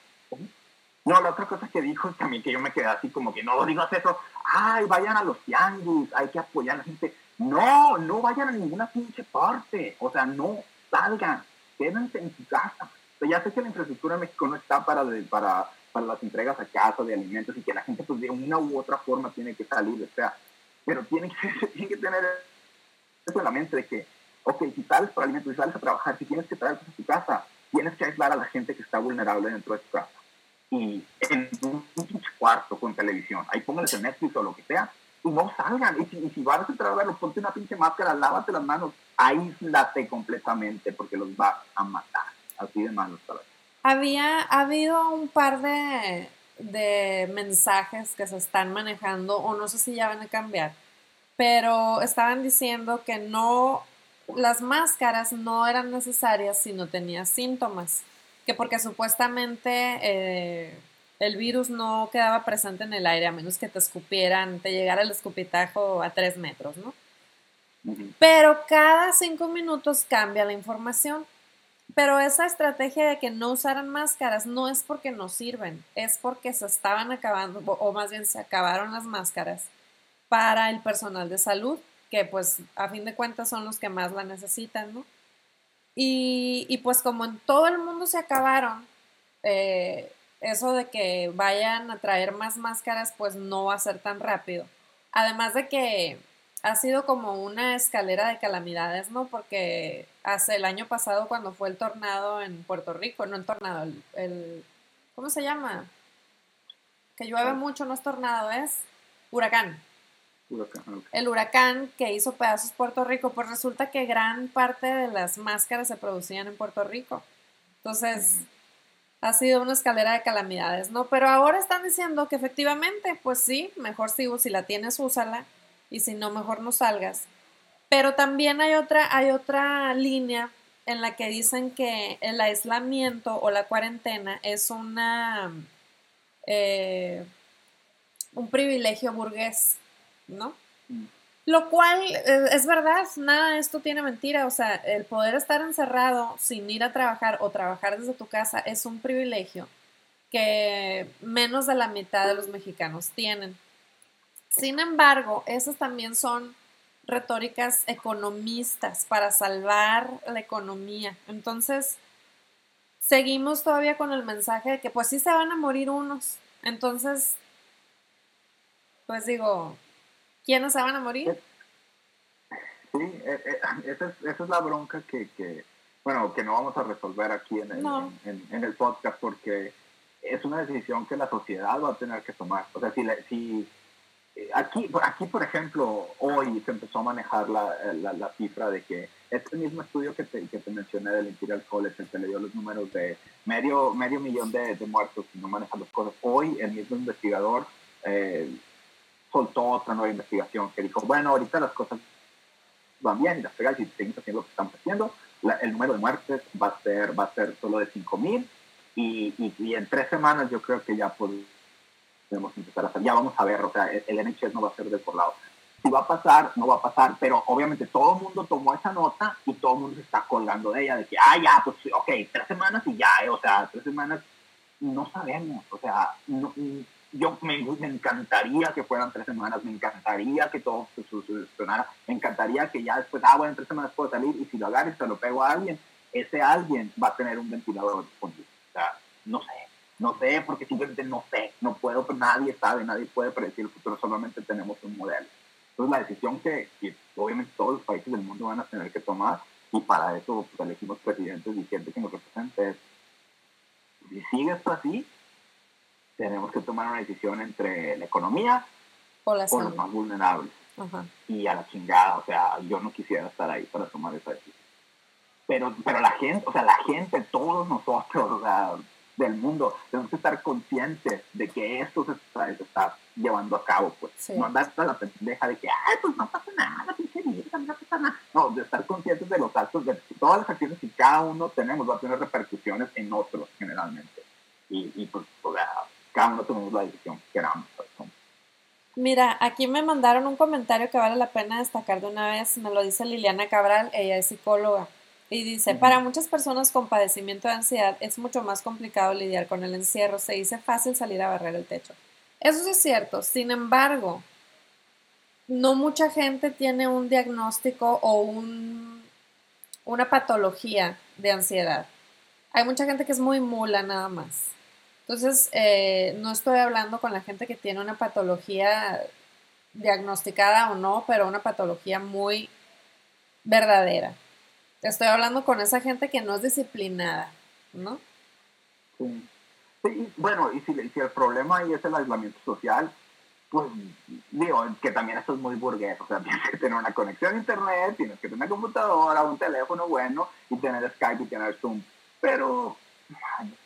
S2: no, la otra cosa que dijo es también que yo me quedé así como que no digas eso, ay, vayan a los tianguis, hay que apoyar a la gente. No, no vayan a ninguna pinche parte, o sea, no salgan, quédense en su casa. Ya sé que la infraestructura en México no está para, de- para, para las entregas a casa de alimentos y que la gente pues de una u otra forma tiene que salir, o sea, pero tiene que, tener eso en la mente de que, ok, si sales por alimentos, si sales a trabajar, si tienes que traer cosas a tu casa, tienes que aislar a la gente que está vulnerable dentro de tu casa. Y en un, un cuarto con televisión, ahí pónganles el Netflix o lo que sea, y no salgan. Y si, y si vas a entrar a ponte una pinche máscara, lávate las manos, aíslate completamente porque los vas a matar. Así de malos, vez.
S1: Había ha habido un par de, de mensajes que se están manejando, o no sé si ya van a cambiar, pero estaban diciendo que no, las máscaras no eran necesarias si no tenías síntomas, que porque supuestamente eh, el virus no quedaba presente en el aire a menos que te escupieran, te llegara el escupitajo a tres metros, ¿no? Pero cada cinco minutos cambia la información. Pero esa estrategia de que no usaran máscaras no es porque no sirven, es porque se estaban acabando, o o más bien se acabaron las máscaras para el personal de salud, que pues a fin de cuentas son los que más la necesitan, ¿no? Y, y pues como en todo el mundo se acabaron, eh, eso de que vayan a traer más máscaras pues no va a ser tan rápido. Además de que ha sido como una escalera de calamidades, ¿no? Porque hace el año pasado cuando fue el tornado en Puerto Rico, no el tornado, el, el- ¿cómo se llama? Que llueve mucho, no es tornado, es huracán.
S2: Huracán, ok.
S1: El huracán que hizo pedazos Puerto Rico, pues resulta que gran parte de las máscaras se producían en Puerto Rico. Entonces, ha sido una escalera de calamidades, ¿no? Pero ahora están diciendo que efectivamente, pues sí, mejor si, si la tienes, úsala, y si no, mejor no salgas. Pero también hay otra, hay otra línea en la que dicen que el aislamiento o la cuarentena es una eh, un privilegio burgués, ¿no? Lo cual eh, es verdad, nada de esto tiene mentira, o sea, el poder estar encerrado sin ir a trabajar o trabajar desde tu casa es un privilegio que menos de la mitad de los mexicanos tienen. Sin embargo, esas también son retóricas economistas para salvar la economía. Entonces, seguimos todavía con el mensaje de que pues sí se van a morir unos. Entonces, pues digo, ¿quiénes se van a morir?
S2: Sí, eh, eh, esa, es, esa es la bronca que, que, bueno, que no vamos a resolver aquí en el,
S1: No.
S2: en, en el podcast porque es una decisión que la sociedad va a tener que tomar. O sea, si, la- si eh, aquí, por- aquí, por ejemplo, hoy se empezó a manejar la, eh, la, la cifra de que este mismo estudio que te, que te mencioné del Imperial College, el que le dio los números de medio, medio millón de, de muertos si no manejan las cosas, hoy el mismo investigador eh, soltó otra nueva investigación que dijo, bueno, ahorita las cosas van bien y las pegas y seguimos haciendo lo que estamos haciendo, la- el número de muertes va a ser, va a ser solo de 5.000 y, y, y en tres semanas yo creo que ya podemos empezar a hacer, ya vamos a ver, o sea, el, el NHS no va a ser desbordado. Si va a pasar, no va a pasar, pero obviamente todo el mundo tomó esa nota y todo el mundo se está colgando de ella, de que, ah, ya, pues, ok, tres semanas y ya, eh, o sea, tres semanas, no sabemos, o sea, no- yo me, me encantaría que fueran tres semanas, me encantaría que todo se solucionara, me encantaría que ya después, ah, bueno, en tres semanas puedo salir y si lo agarro y se lo pego a alguien, ese alguien va a tener un ventilador disponible. O sea, no sé, no sé, porque simplemente no sé, no puedo, nadie sabe, nadie puede predecir el futuro, solamente tenemos un modelo. Entonces la decisión que, obviamente todos los países del mundo van a tener que tomar, y para eso pues, elegimos presidentes y gente que nos represente, es, si sigue esto así, tenemos que tomar una decisión entre la economía
S1: O la
S2: o los más vulnerables. y a la chingada, o sea, yo no quisiera estar ahí para tomar esa decisión. Pero, pero la gente, o sea, la gente, todos nosotros, o sea, del mundo, tenemos que estar conscientes de que esto se está, llevando a cabo, pues. No andar hasta la pendeja de que, ay, pues no pasa nada, pinche no pasa nada. No, de estar conscientes de los actos, de todas las acciones que cada uno tenemos va a tener repercusiones en otros, generalmente. Y, y pues, o sea, tenemos la decisión que queramos. Pues,
S1: Mira, aquí me mandaron un comentario que vale la pena destacar de una vez, me lo dice Liliana Cabral, ella es psicóloga. Y dice, para muchas personas con padecimiento de ansiedad es mucho más complicado lidiar con el encierro. Se dice fácil salir a barrer el techo. Eso sí es cierto. Sin embargo, no mucha gente tiene un diagnóstico o un, una patología de ansiedad. Hay mucha gente que es muy mula nada más. Entonces, eh, no estoy hablando con la gente que tiene una patología diagnosticada o no, pero una patología muy verdadera. Estoy hablando con esa gente que no es disciplinada, ¿no?
S2: Sí. bueno, y si, el problema ahí es el aislamiento social, pues digo, que también esto es muy burgués, o sea, tienes que tener una conexión a internet, tienes que tener una computadora, un teléfono bueno y tener Skype y tener Zoom. Pero,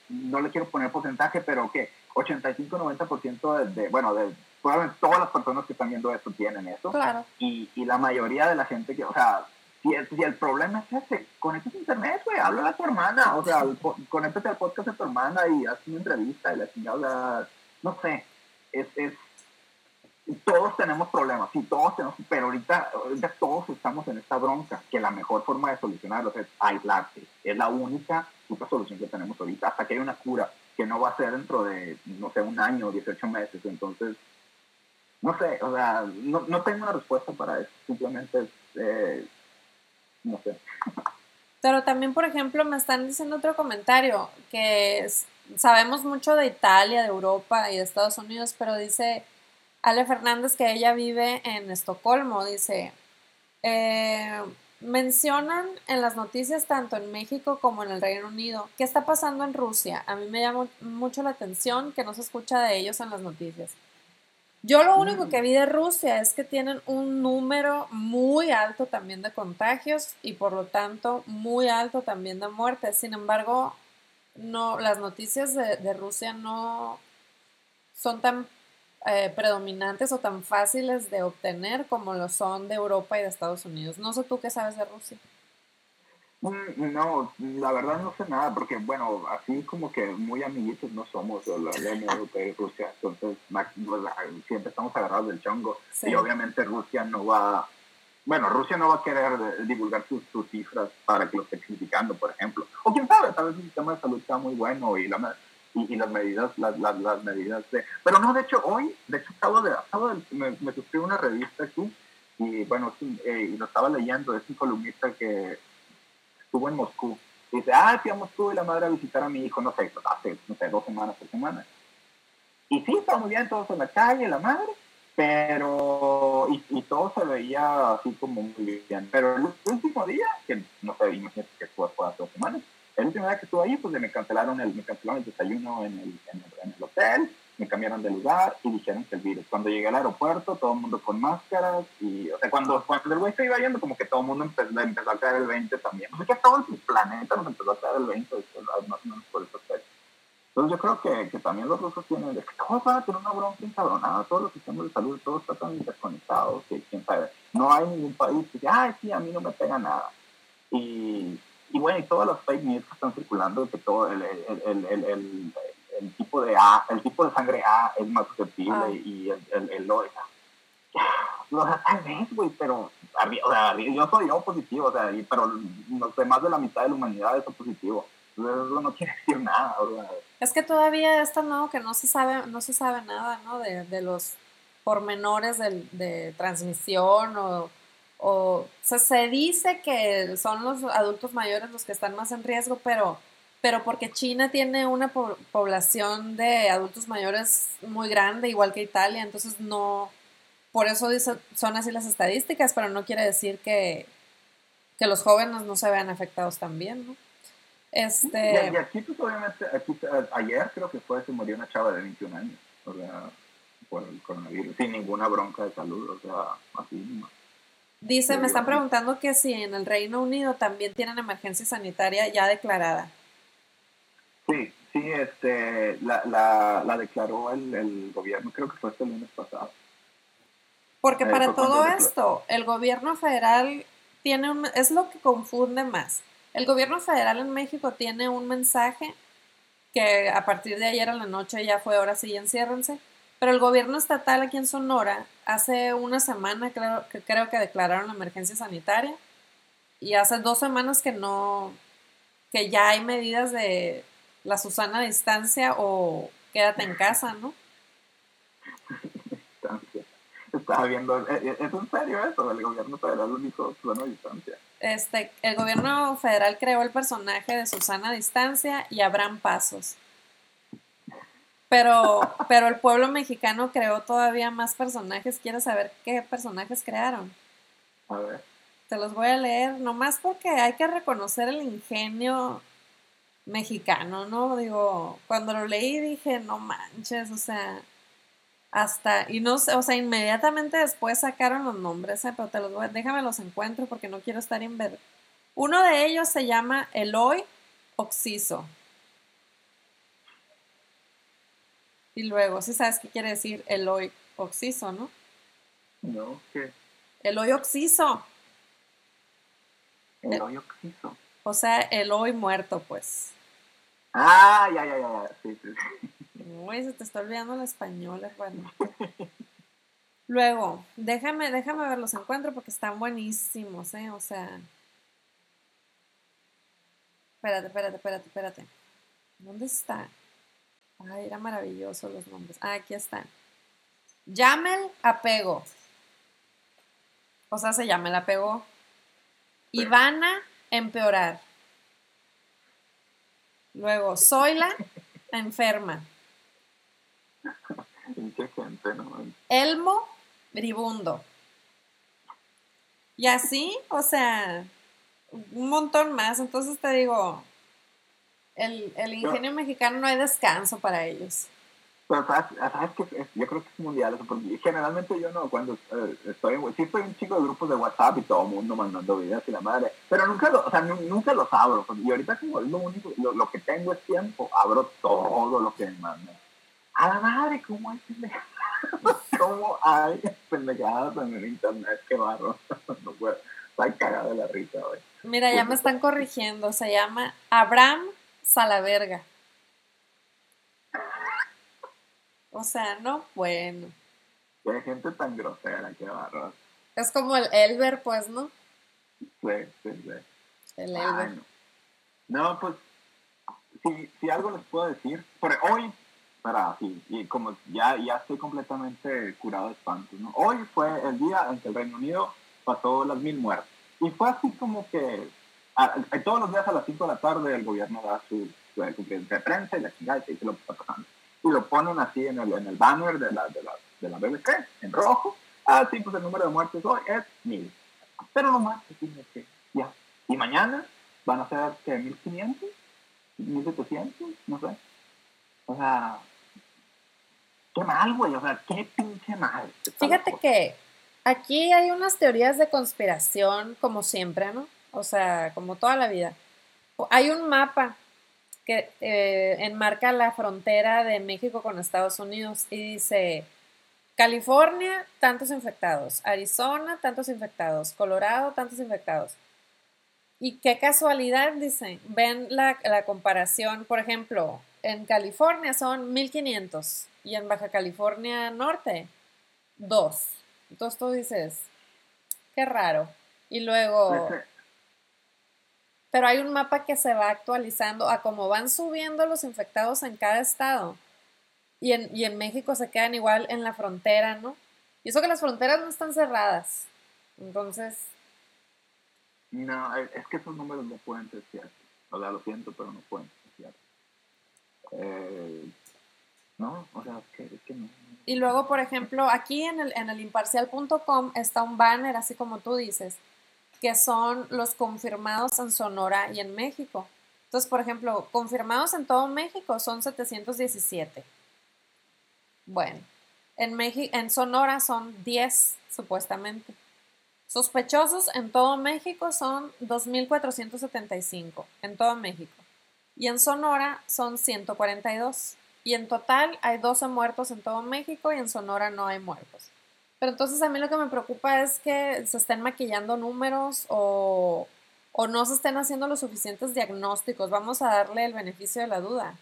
S2: no le quiero poner porcentaje, pero que 85-90% de, de, bueno, de probablemente todas las personas que están viendo esto tienen eso.
S1: Claro.
S2: Y, y la mayoría de la gente que, o sea, si el, problema es ese, conéctate a internet, güey, háblale a tu hermana, o sea, conéctate al podcast de tu hermana y haz una entrevista y la chingada, no sé, es, es, todos tenemos problemas, sí, todos tenemos, pero ahorita, ahorita todos estamos en esta bronca, que la mejor forma de solucionarlo es aislarte, es la única puta solución que tenemos ahorita, hasta que hay una cura, que no va a ser dentro de, no sé, un año, 18 meses, entonces, no sé, o sea, no, no tengo una respuesta para eso, simplemente eh, no sé.
S1: Pero también, por ejemplo, me están diciendo otro comentario, que sabemos mucho de Italia, de Europa y de Estados Unidos, pero dice Ale Fernández que ella vive en Estocolmo, dice, eh, mencionan en las noticias tanto en México como en el Reino Unido, ¿qué está pasando en Rusia? A mí me llama mucho la atención que no se escucha de ellos en las noticias. Yo lo único mm. que vi de Rusia es que tienen un número muy alto también de contagios y por lo tanto muy alto también de muertes. Sin embargo, no, las noticias de, Rusia no son tan eh, predominantes o tan fáciles de obtener como lo son de Europa y de Estados Unidos. No sé tú qué sabes de Rusia.
S2: Mm, no, la verdad no sé nada, porque bueno, así como que muy amiguitos no somos de la Unión Europea y Rusia, entonces pues, siempre estamos agarrados del chongo y obviamente Rusia no va, bueno, Rusia no va a querer divulgar sus, cifras para que lo esté criticando, por ejemplo, o quién sabe, tal vez el sistema de salud está muy bueno y, la, y, las medidas, las, las, medidas de, pero no, de hecho hoy, de hecho acabo de, acabo de me, me una revista aquí y bueno, eh, y lo estaba leyendo, es un columnista que estuvo en Moscú. Y dice, ah, fui a Moscú y la madre a visitar a mi hijo, no sé, hace, no sé, dos semanas, tres semanas. Y sí, estaba muy bien, todos en la calle, la madre, pero, y, y, todo se veía así como muy bien. Pero el último día, que no sé, imagínate que fue hace dos semanas, el último día que estuve ahí, pues me cancelaron el, me cancelaron el desayuno en el, en el, hotel, me cambiaron de lugar y dijeron que el virus. Cuando llegué al aeropuerto, todo el mundo con máscaras y, o sea, cuando, cuando el güey se iba yendo, como que todo el mundo empezó, empezó a caer el 20 también. O sea, que todo el planeta nos empezó a caer el 20, más o menos por eso. Entonces yo creo que, que también los rusos tienen, de que todos van a tener una bronca encabronada, todos los sistemas de salud, todos están interconectados, que quién sabe. No hay ningún país que diga, ay, sí, a mí no me pega nada. Y, y bueno, y todas las fake news que están circulando, que todo el, el, el, el el tipo de A, el tipo de sangre A es más susceptible ah. y el, el, O, o sea, tal vez, güey, pero o sea, yo soy yo positivo, o sea, pero no sé, más de la mitad de la humanidad es positivo. Entonces, eso no quiere decir nada,
S1: Es que todavía está nuevo que no se sabe, no se sabe nada, ¿no? De, de los pormenores de, de transmisión o, o, o sea, se dice que son los adultos mayores los que están más en riesgo, pero pero porque China tiene una población de adultos mayores muy grande, igual que Italia, entonces no, por eso son así las estadísticas, pero no quiere decir que, que los jóvenes no se vean afectados también, ¿no?
S2: Este... Y, aquí, pues, obviamente, ayer creo que fue, se murió una chava de 21 años, o sea, por el coronavirus, sin ninguna bronca de salud, o sea, así.
S1: Dice, me están preguntando que si en el Reino Unido también tienen emergencia sanitaria ya declarada.
S2: Sí, sí, este, la, la, la declaró el, el, gobierno, creo que fue este lunes pasado.
S1: Porque eh, para todo esto, el gobierno federal tiene un, es lo que confunde más. El gobierno federal en México tiene un mensaje que a partir de ayer a la noche ya fue ahora sí, enciérrense. Pero el gobierno estatal aquí en Sonora, hace una semana creo, que creo que declararon la emergencia sanitaria y hace dos semanas que no, que ya hay medidas de la Susana a distancia o quédate en casa, ¿no?
S2: Estaba viendo, ¿es en serio eso? El gobierno federal dijo Susana a distancia.
S1: Este, el gobierno federal creó el personaje de Susana a distancia y Abraham Pasos. Pero, pero el pueblo mexicano creó todavía más personajes. Quiero saber qué personajes crearon.
S2: A ver.
S1: Te los voy a leer, nomás porque hay que reconocer el ingenio mexicano, ¿no? Digo, cuando lo leí dije, no manches, o sea, hasta, y no sé, o sea, inmediatamente después sacaron los nombres, ¿eh? pero te los voy, déjame los encuentro porque no quiero estar en ver. Uno de ellos se llama Eloy Oxiso. Y luego, si sabes qué quiere decir Eloy Oxiso, ¿no?
S2: No, ¿qué?
S1: Eloy Oxiso.
S2: Eloy Oxiso.
S1: O sea, Eloy muerto, pues.
S2: Ah, ya, ya, ya, sí, sí.
S1: Uy, se te está olvidando el español, hermano. Luego, déjame, déjame ver los encuentros porque están buenísimos, ¿eh? O sea. Espérate, espérate, espérate, espérate. ¿Dónde está? Ay, era maravilloso los nombres. Ah, aquí están. Yamel Apego. O sea, se llama el apego. Ivana Empeorar. Luego, Zoila Enferma. Elmo Bribundo. Y así, o sea, un montón más. Entonces te digo, el, el ingenio mexicano no hay descanso para ellos.
S2: Pero sabes, que yo creo que es mundial eso, porque generalmente yo no, cuando eh, estoy en, sí estoy un chico de grupos de WhatsApp y todo el mundo mandando videos y la madre, pero nunca lo, o sea, nunca los abro, y ahorita como lo único, lo, que tengo es tiempo, abro todo lo que me mandan. A la madre, ¿cómo hay pendejadas? ¿Cómo hay pendejadas en el internet? Qué barro, no puedo, estoy cagado de la risa hoy.
S1: Mira, ya me están corrigiendo, se llama Abraham Salaverga. O sea, no, bueno.
S2: Qué gente tan grosera, qué barro.
S1: Es como el Elber, pues, ¿no?
S2: Sí, sí, sí.
S1: El Elber.
S2: no. pues, si, si, algo les puedo decir, por hoy, para así, y como ya, ya estoy completamente curado de espantos, ¿no? Hoy fue el día en que el Reino Unido pasó las mil muertes. Y fue así como que todos los días a las 5 de la tarde el gobierno da su, su conferencia de prensa y la chingada y dice lo que está pasando. Y lo ponen así en el, en el banner de la, de, la, de la BBC, en rojo. Ah, sí, pues el número de muertes hoy es mil. Pero no más, que ya. Y mañana van a ser, ¿qué? ¿1500? ¿1700? No sé. O sea, qué mal, güey. O sea, qué pinche mal.
S1: Fíjate que aquí hay unas teorías de conspiración, como siempre, ¿no? O sea, como toda la vida. Hay un mapa que eh, enmarca la frontera de México con Estados Unidos y dice California, tantos infectados, Arizona, tantos infectados, Colorado, tantos infectados. Y qué casualidad, dicen, ven la, la comparación, por ejemplo, en California son 1500 y en Baja California Norte, 2. Entonces tú dices, qué raro. Y luego pero hay un mapa que se va actualizando a cómo van subiendo los infectados en cada estado. Y en, y en México se quedan igual en la frontera, ¿no? Y eso que las fronteras no están cerradas. Entonces...
S2: No, es que esos números no pueden ser ciertos. O sea, lo siento, pero no pueden ser ciertos. Eh, no, o sea, es que, no.
S1: Y luego, por ejemplo, aquí en el, en el imparcial.com está un banner, así como tú dices, que son los confirmados en Sonora y en México. Entonces, por ejemplo, confirmados en todo México son 717. Bueno, En, México, en Sonora son 10, supuestamente. Sospechosos en todo México son 2.475, en todo México. Y en Sonora son 142. Y en total hay 12 muertos en todo México y en Sonora no hay muertos. Pero entonces a mí lo que me preocupa es que se estén maquillando números o, o no se estén haciendo los suficientes diagnósticos. Vamos a darle el beneficio de la duda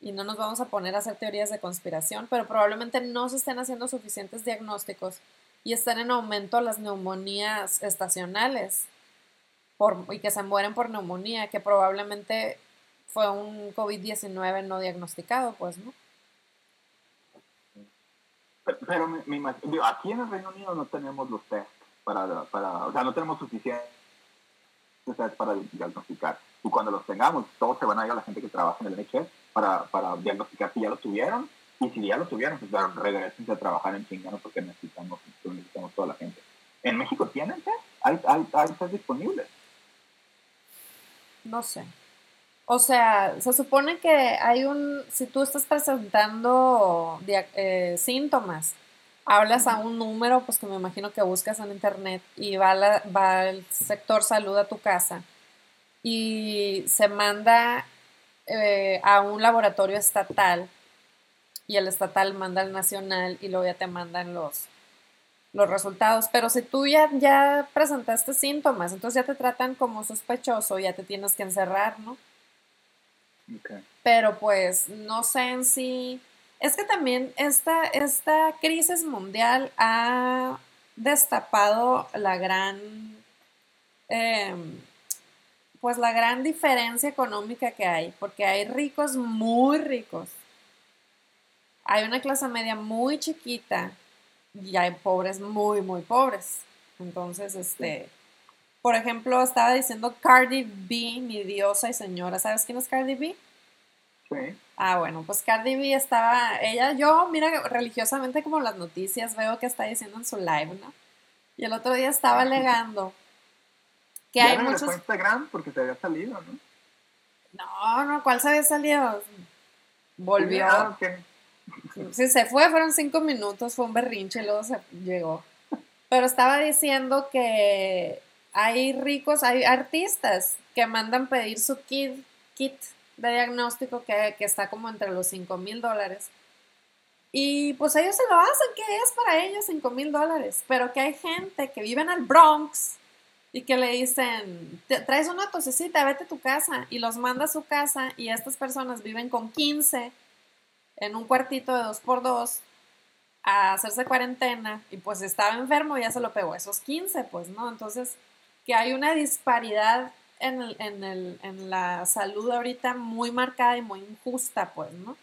S1: y no nos vamos a poner a hacer teorías de conspiración, pero probablemente no se estén haciendo suficientes diagnósticos y están en aumento las neumonías estacionales por, y que se mueren por neumonía, que probablemente fue un COVID-19 no diagnosticado, pues, ¿no?
S2: Pero, me, imagino, aquí en el Reino Unido no tenemos los test para, para o sea, no tenemos suficientes test para diagnosticar. Y cuando los tengamos, todos se van a ir a la gente que trabaja en el NHS para, para diagnosticar si ya lo tuvieron. Y si ya lo tuvieron, pues regresen a trabajar en chingano porque necesitamos, necesitamos toda la gente. ¿En México tienen test? ¿Hay, hay, hay test disponibles?
S1: No sé. O sea, se supone que hay un, si tú estás presentando eh, síntomas, hablas a un número, pues que me imagino que buscas en internet y va, la, va el sector salud a tu casa y se manda eh, a un laboratorio estatal y el estatal manda al nacional y luego ya te mandan los, los resultados. Pero si tú ya, ya presentaste síntomas, entonces ya te tratan como sospechoso, ya te tienes que encerrar, ¿no? Pero pues no sé en sí. Es que también esta, esta crisis mundial ha destapado la gran. Em, pues la gran diferencia económica que hay, porque hay ricos muy ricos, hay una clase media muy chiquita y hay pobres muy, muy pobres. Entonces, este, por ejemplo, estaba diciendo Cardi B, mi diosa y señora. ¿Sabes quién es Cardi B?
S2: Sí.
S1: Ah, bueno, pues Cardi B estaba, ella, yo, mira, religiosamente como las noticias, veo que está diciendo en su live, ¿no? Y el otro día estaba alegando que hay muchos...
S2: Instagram porque se había salido, ¿no?
S1: No, no, ¿cuál se había salido? Volvió. Ah, sí, se fue, fueron cinco minutos, fue un berrinche y luego se llegó. Pero estaba diciendo que hay ricos, hay artistas que mandan pedir su kit, kit de diagnóstico que, está como entre los 5 mil dólares. Y pues ellos se lo hacen, que es para ellos 5 mil dólares. Pero que hay gente que vive en el Bronx y que le dicen, traes una tosecita, vete a tu casa. Y los manda a su casa y estas personas viven con 15 en un cuartito de 2 por 2 a hacerse cuarentena y pues estaba enfermo y ya se lo pegó esos 15, pues, ¿no? Entonces, que hay una disparidad en, el, en, el, en la salud ahorita muy marcada y muy injusta, pues, ¿no?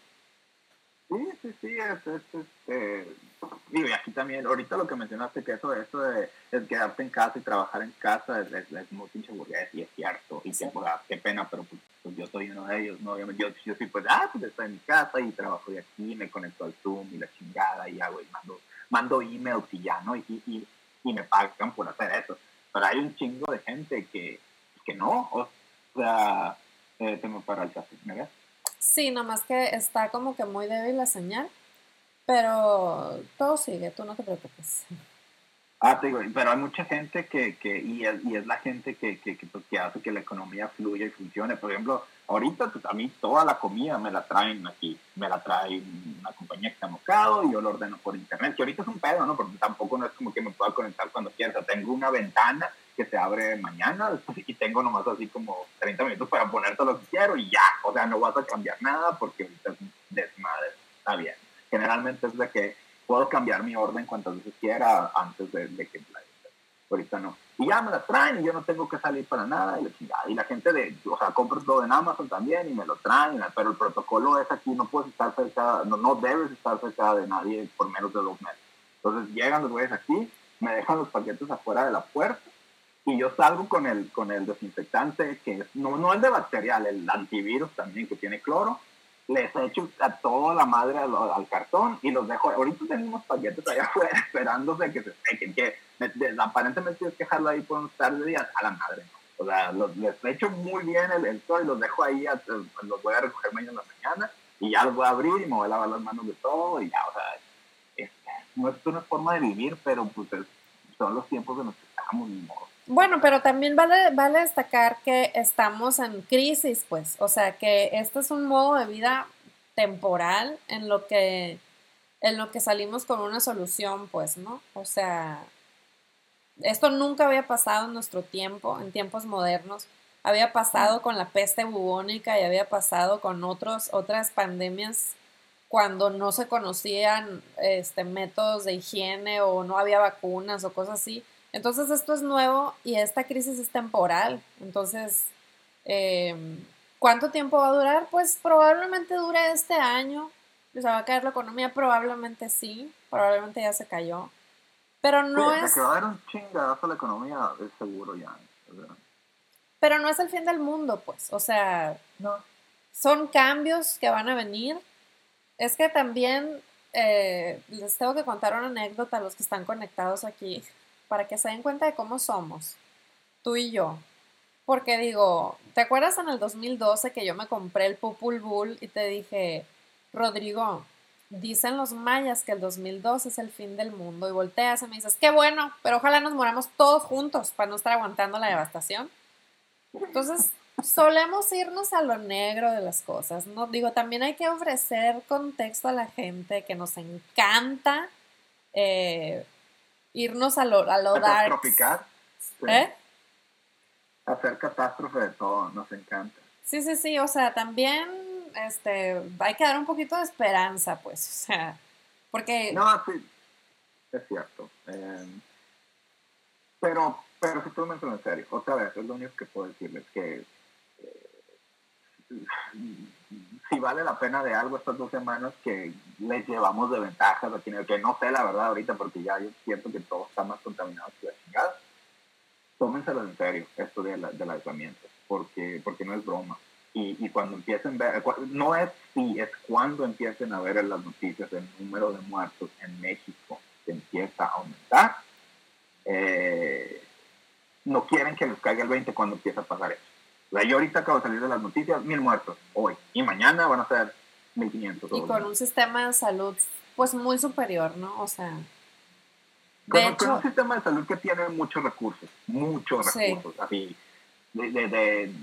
S2: Sí, sí, sí, es, es, este, digo, y aquí también, ahorita lo que mencionaste, que eso, eso de, quedarte en casa y trabajar en casa es, es, muy pinche burgués y es cierto, y que, pues, qué pena, pero pues, pues, yo soy uno de ellos, ¿no? Yo, yo, yo sí, pues, ah, pues estoy en mi casa y trabajo de aquí, me conecto al Zoom y la chingada y hago y mando, mando emails y ya, ¿no? Y, y, y me pagan por hacer eso pero hay un chingo de gente que, que no, o sea, eh, tengo para el ¿me ves?
S1: Sí, nomás que está como que muy débil la señal, pero todo sigue, tú no te preocupes.
S2: Ah, te digo, pero hay mucha gente que, que y, es, y es la gente que, que, pues, que hace que la economía fluya y funcione. Por ejemplo, ahorita pues, a mí toda la comida me la traen aquí, me la trae una compañía que está mocado y yo lo ordeno por internet, que ahorita es un pedo, ¿no? Porque tampoco no es como que me pueda conectar cuando quiera. tengo una ventana que se abre mañana y tengo nomás así como 30 minutos para ponerte lo que quiero y ya. O sea, no vas a cambiar nada porque ahorita es desmadre. Está bien. Generalmente es de que puedo cambiar mi orden cuantas veces quiera antes de, que la ahorita no. Y ya me la traen y yo no tengo que salir para nada y la Y la gente de, o sea, compro todo en Amazon también y me lo traen, pero el protocolo es aquí, no puedes estar cerca, no, no debes estar cerca de nadie por menos de dos meses. Entonces llegan los güeyes aquí, me dejan los paquetes afuera de la puerta y yo salgo con el, con el desinfectante, que no, no el de bacterial, el antivirus también que tiene cloro, les echo a toda la madre al, cartón y los dejo. Ahorita tenemos paquetes allá afuera esperándose que se sequen, que aparentemente tienes que dejarlo ahí por un par de días a la madre. O sea, los, les echo muy bien el, el y los dejo ahí, los voy a recoger mañana en la mañana y ya los voy a abrir y me voy a lavar las manos de todo y ya, o sea, este, no es una forma de vivir, pero pues son los tiempos de los que estamos,
S1: Bueno, pero también vale, vale destacar que estamos en crisis, pues, o sea, que este es un modo de vida temporal en lo que en lo que salimos con una solución, pues, ¿no? O sea, esto nunca había pasado en nuestro tiempo, en tiempos modernos. Había pasado con la peste bubónica y había pasado con otros, otras pandemias cuando no se conocían este, métodos de higiene o no había vacunas o cosas así. Entonces esto es nuevo y esta crisis es temporal. Entonces, em, ¿cuánto tiempo va a durar? Pues probablemente dure este año. ¿Se va a caer la economía? Probablemente sí. Probablemente ya se cayó. Pero no es...
S2: que va a haber un chingadazo a la economía es seguro ya.
S1: Pero no es el fin del mundo, pues. O sea,
S2: no.
S1: son cambios que van a venir. Es que también eh, les tengo que contar una anécdota a los que están conectados aquí para que se den cuenta de cómo somos, tú y yo. Porque digo, ¿te acuerdas en el 2012 que yo me compré el Pupul Bull y te dije, Rodrigo, dicen los mayas que el 2012 es el fin del mundo y volteas y me dices, qué bueno, pero ojalá nos moramos todos juntos para no estar aguantando la devastación. Entonces, solemos irnos a lo negro de las cosas, ¿no? Digo, también hay que ofrecer contexto a la gente que nos encanta eh, irnos a lo, a lo dark.
S2: ¿Eh? Hacer catástrofe de todo, nos encanta.
S1: Sí, sí, sí, o sea, también este, hay que dar un poquito de esperanza, pues, o sea, porque...
S2: No, sí, es cierto. Em, pero, pero si tú me en serio, otra vez, es lo único que puedo decirles, que eh, si vale la pena de algo estas dos semanas que les llevamos de ventajas aquí, que no sé la verdad ahorita, porque ya yo siento que todo está más contaminado que la chingada, tómenselo en serio, esto de la, del aislamiento, porque, porque no es broma. Y, cuando empiecen a ver, no es si, es cuando empiecen a ver en las noticias el número de muertos en México que empieza a aumentar, eh, no quieren que les caiga el 20 cuando empieza a pasar eso. Yo ahorita acabo de salir de las noticias, mil muertos hoy, y mañana van a ser 1500.
S1: Y con un sistema de salud pues muy superior, ¿no? O sea...
S2: De con, hecho, un sistema de salud que tiene muchos recursos, muchos recursos, así, de, de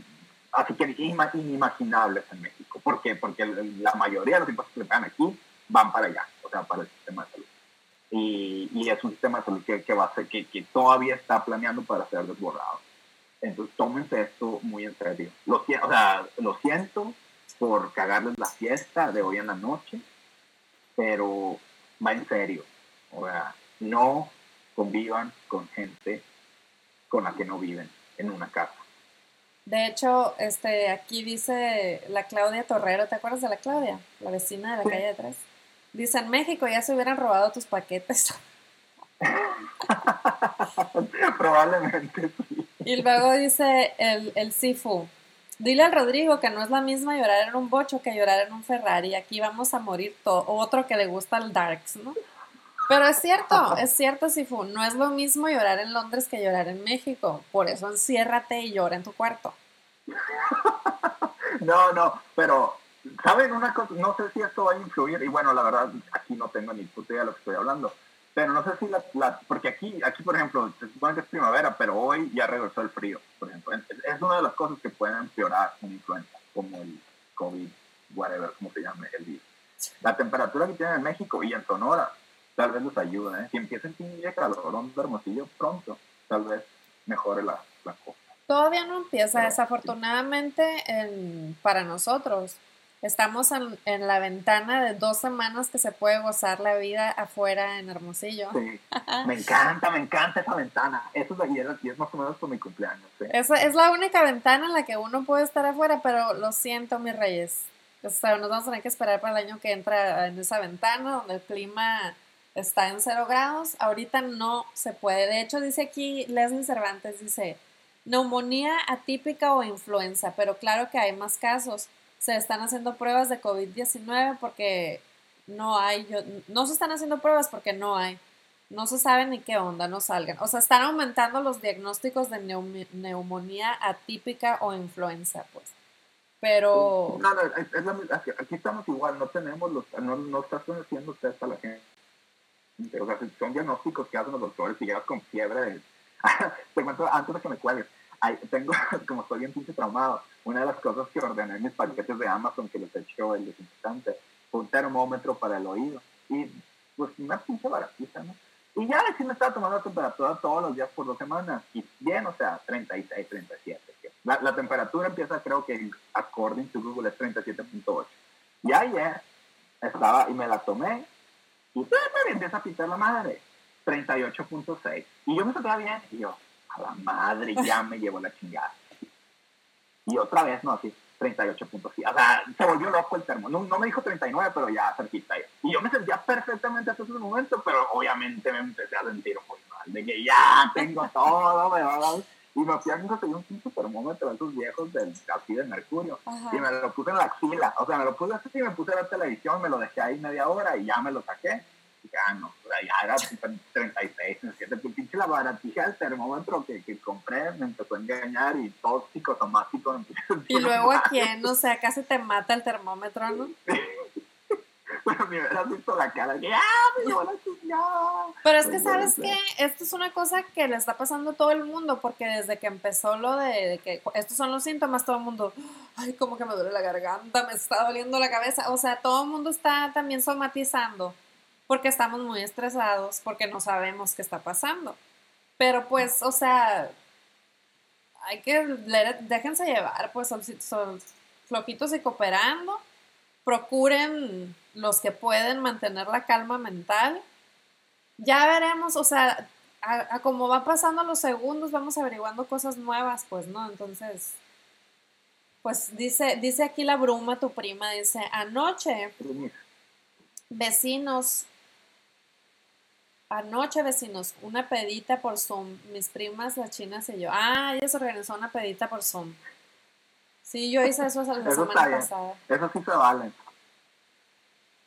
S2: así que inimaginables en México. ¿Por qué? Porque la mayoría de los impuestos que le pagan aquí van para allá, o sea, para el sistema de salud. Y, y es un sistema de salud que, que, va a ser, que, que, todavía está planeando para ser desbordado. Entonces, tómense esto muy en serio. Lo, o sea, lo siento por cagarles la fiesta de hoy en la noche, pero va en serio. O sea, no convivan con gente con la que no viven en una casa.
S1: De hecho, este, aquí dice la Claudia Torrero, ¿te acuerdas de la Claudia? La vecina de la calle de atrás. Dice, en México ya se hubieran robado tus paquetes.
S2: Probablemente
S1: Y luego dice el, el Sifu, dile al Rodrigo que no es la misma llorar en un bocho que llorar en un Ferrari. Aquí vamos a morir todo. Otro que le gusta el Darks, ¿no? Pero es cierto, es cierto, Sifu. No es lo mismo llorar en Londres que llorar en México. Por eso enciérrate y llora en tu cuarto.
S2: no, no, pero, ¿saben una cosa? No sé si esto va a influir, y bueno, la verdad, aquí no tengo ni puta idea de lo que estoy hablando. Pero no sé si la, porque aquí, aquí, por ejemplo, se supone que es primavera, pero hoy ya regresó el frío, por ejemplo. Es, una de las cosas que pueden empeorar una influenza, como el COVID, whatever, como se llame el virus. La temperatura que tiene en México y en Sonora tal vez nos ayuda. ¿eh? Si empieza el pinche calorón de Hermosillo pronto, tal vez mejore la, la cosa.
S1: Todavía no empieza, desafortunadamente para nosotros. Estamos en, en, la ventana de dos semanas que se puede gozar la vida afuera en Hermosillo.
S2: Sí, me encanta, me encanta esa ventana. Eso es, y es, más o menos por mi cumpleaños.
S1: Esa es la única ventana en la que uno puede estar afuera, pero lo siento, mis reyes. nos vamos a tener que esperar para el año que entra en esa ventana, donde el clima está en cero grados. Ahorita no se puede. De hecho, dice aquí Leslie Cervantes, dice, neumonía atípica o influenza, pero claro que hay más casos. Se están haciendo pruebas de COVID-19 porque no hay, no se están haciendo pruebas porque no hay. No se sabe ni qué onda, no salgan. O sea, están aumentando los diagnósticos de neumonía atípica o influenza, pues. Pero...
S2: No, no, aquí estamos igual, no tenemos los, no, no estás haciendo test a la gente O sea, son diagnósticos que hacen los doctores si llegas con fiebre. Antes de que me cuelgues. Tengo, como estoy bien pinche traumado, una de las cosas que ordené en mis paquetes de Amazon que les echó el desinfectante fue un termómetro para el oído. Y pues una pinche baratita, ¿no? Y ya sí me estaba tomando la temperatura todos los días por dos semanas. Y bien, o sea, 36, 37. La, temperatura empieza, creo que, according to Google, es 37.8. Y ayer estaba, y me la tomé, y empieza a pitar la madre. 38.6. Y yo me sentía bien, y yo, a la madre, ya me llevo la chingada. Y otra vez, no, así, 38.6. O sea, se volvió loco el termo. No, no me dijo 39, pero ya cerquita. Y yo me sentía perfectamente hasta ese momento, pero obviamente me empecé a sentir muy mal, de que ya tengo todo, ¿verdad? Y me fui a conseguir un pinche termómetro de esos viejos del así de mercurio. Y me lo puse en la axila. O sea, me lo puse así y me puse a ver televisión, me lo dejé ahí media hora y ya me lo saqué. Y ya no, o sea, ya era 36, 37. Pinche la baratija del termómetro que, que, compré me empezó a engañar y todo psicosomático.
S1: Y luego a quién, o sea, casi te mata el termómetro, ¿no?
S2: Pero me hubieras visto la cara que ¡ah! Me llevó la chingada.
S1: Pero es que, ¿sabes qué? Esto es una cosa que le está pasando a todo el mundo, porque desde que empezó lo de, que estos son los síntomas, todo el mundo, ay, como que me duele la garganta, me está doliendo la cabeza. O sea, todo el mundo está también somatizando, porque estamos muy estresados, porque no sabemos qué está pasando. Pero pues, o sea, hay que, déjense llevar, pues, son, son flojitos y cooperando procuren los que pueden mantener la calma mental. Ya veremos, o sea, a, como va pasando los segundos, vamos averiguando cosas nuevas, pues, ¿no? Entonces, pues dice, dice aquí la bruma, tu prima, dice, anoche, vecinos, anoche vecinos, una pedita por Zoom, mis primas, las chinas y yo. Ah, ella se organizó una pedita por Zoom. Sí, yo hice eso la semana pasada.
S2: Eso sí se vale.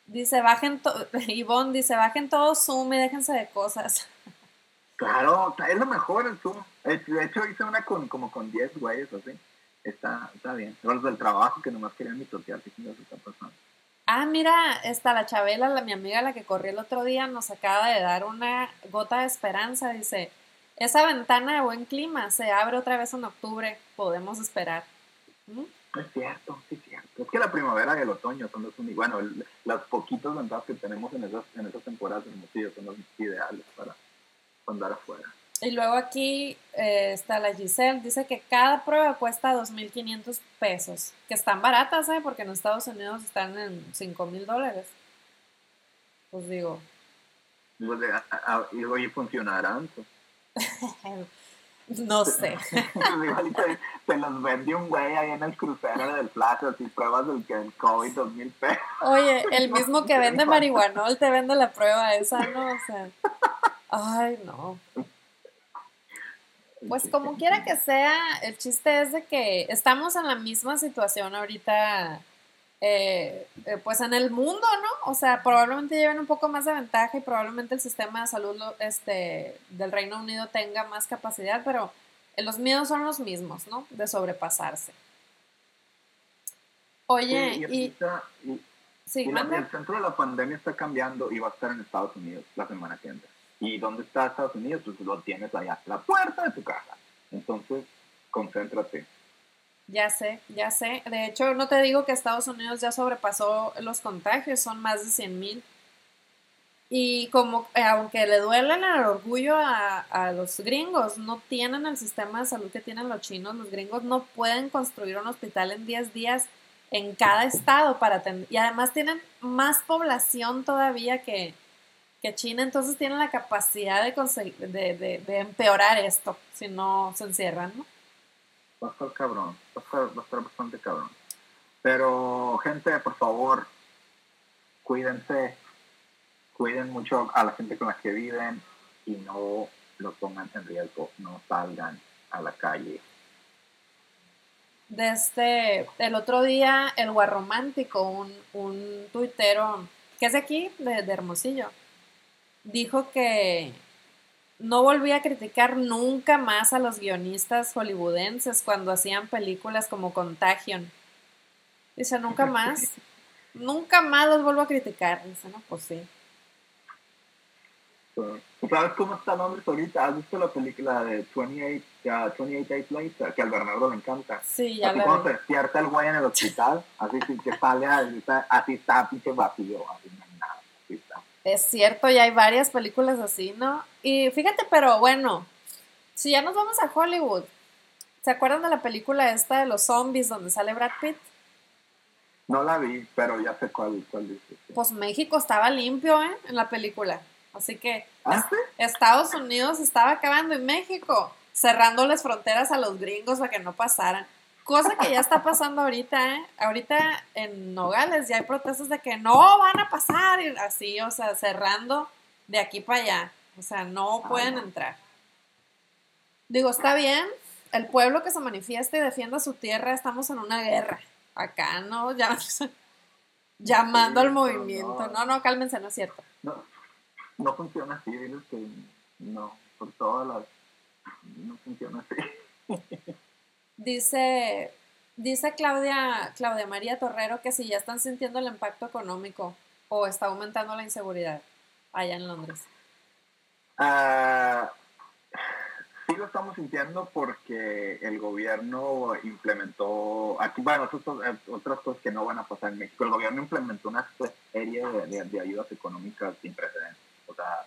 S1: Dice, bajen, todo, Ivonne dice, bajen todo Zoom y déjense de cosas.
S2: Claro, es lo mejor el Zoom. De hecho, hice una con, como con 10 güeyes así. Está, está bien. Los del trabajo que nomás querían mi social, ¿qué está pasando?
S1: Ah, mira, está la Chabela, la, mi amiga, la que corrió el otro día, nos acaba de dar una gota de esperanza. Dice, esa ventana de buen clima se abre otra vez en octubre, podemos esperar.
S2: ¿Mm? Es cierto, sí es cierto. Es que la primavera y el otoño son los únicos, bueno, las poquitas ventajas que tenemos en esas, en esas temporadas de son los ideales para andar afuera.
S1: Y luego aquí eh, está la Giselle, dice que cada prueba cuesta 2.500 pesos, que están baratas, ¿eh? Porque en Estados Unidos están en 5.000 dólares. Pues digo.
S2: Pues, y hoy funcionarán. Pues.
S1: No sé.
S2: te, los vende un güey ahí en el crucero del plato, así pruebas que el COVID 2000 pesos.
S1: Oye, el mismo que vende marihuanol te vende la prueba esa, ¿no? O sea, ay, no. Pues como quiera que sea, el chiste es de que estamos en la misma situación ahorita eh, eh, pues en el mundo, ¿no? O sea, probablemente lleven un poco más de ventaja y probablemente el sistema de salud este, del Reino Unido tenga más capacidad, pero los miedos son los mismos, ¿no? De sobrepasarse. Oye, y...
S2: sí, el centro de la pandemia está cambiando y va a estar en Estados Unidos la semana que entra. ¿Y dónde está Estados Unidos? Pues lo tienes allá, la puerta de tu casa. Entonces, concéntrate
S1: ya sé, ya sé. De hecho, no te digo que Estados Unidos ya sobrepasó los contagios, son más de 100 mil. Y como, eh, aunque le duelen el orgullo a, a, los gringos, no tienen el sistema de salud que tienen los chinos. Los gringos no pueden construir un hospital en 10 días en cada estado para. Y además tienen más población todavía que, que China, entonces tienen la capacidad de, conseguir, de, de, de empeorar esto si no se encierran, ¿no?
S2: va a estar cabrón, va a estar, bastante cabrón. Pero, gente, por favor, cuídense, cuiden mucho a la gente con la que viven y no lo pongan en riesgo, no salgan a la calle.
S1: Desde el otro día, el Guarromántico, un, un tuitero que es de aquí, de Hermosillo, dijo que no volví a criticar nunca más a los guionistas hollywoodenses cuando hacían películas como Contagion. Dice, nunca más. nunca más los vuelvo a criticar. Dice, no, pues sí.
S2: ¿Sabes cómo está Londres ahorita? ¿Has visto la película de 28, uh, 28 Days Later? Que al Bernardo le encanta.
S1: Sí, ya
S2: así
S1: la
S2: cuando
S1: vi.
S2: se despierta el güey en el hospital, así sí, que sale, así está, así está pinche vacío, así no hay nada, así está.
S1: Es cierto, ya hay varias películas así, ¿no? Y fíjate, pero bueno, si ya nos vamos a Hollywood, ¿se acuerdan de la película esta de los zombies donde sale Brad Pitt?
S2: No la vi, pero ya sé cuál, cuál dices.
S1: Pues México estaba limpio, ¿eh? En la película. Así que
S2: ¿Ah, sí?
S1: Estados Unidos estaba acabando y México cerrándoles fronteras a los gringos para que no pasaran. Cosa que ya está pasando ahorita, ¿eh? Ahorita en Nogales ya hay protestas de que no van a pasar y así, o sea, cerrando de aquí para allá. O sea, no
S2: Ah,
S1: pueden entrar. Digo, está bien, el pueblo que se manifiesta y defienda su tierra, estamos en una guerra. Acá, ¿no? Ya, llamando al movimiento.
S2: no.
S1: No, no, cálmense, no es cierto.
S2: No, no funciona así, diles que no, por todas las... No funciona así.
S1: Dice, dice Claudia, Claudia María Torrero que si ya están sintiendo el impacto económico o está aumentando la inseguridad allá en Londres.
S2: Ah, sí lo estamos sintiendo porque el gobierno implementó, aquí, bueno, eh, otras cosas que no van a pasar en México, el gobierno implementó una serie de, de- de ayudas económicas sin precedentes. O sea,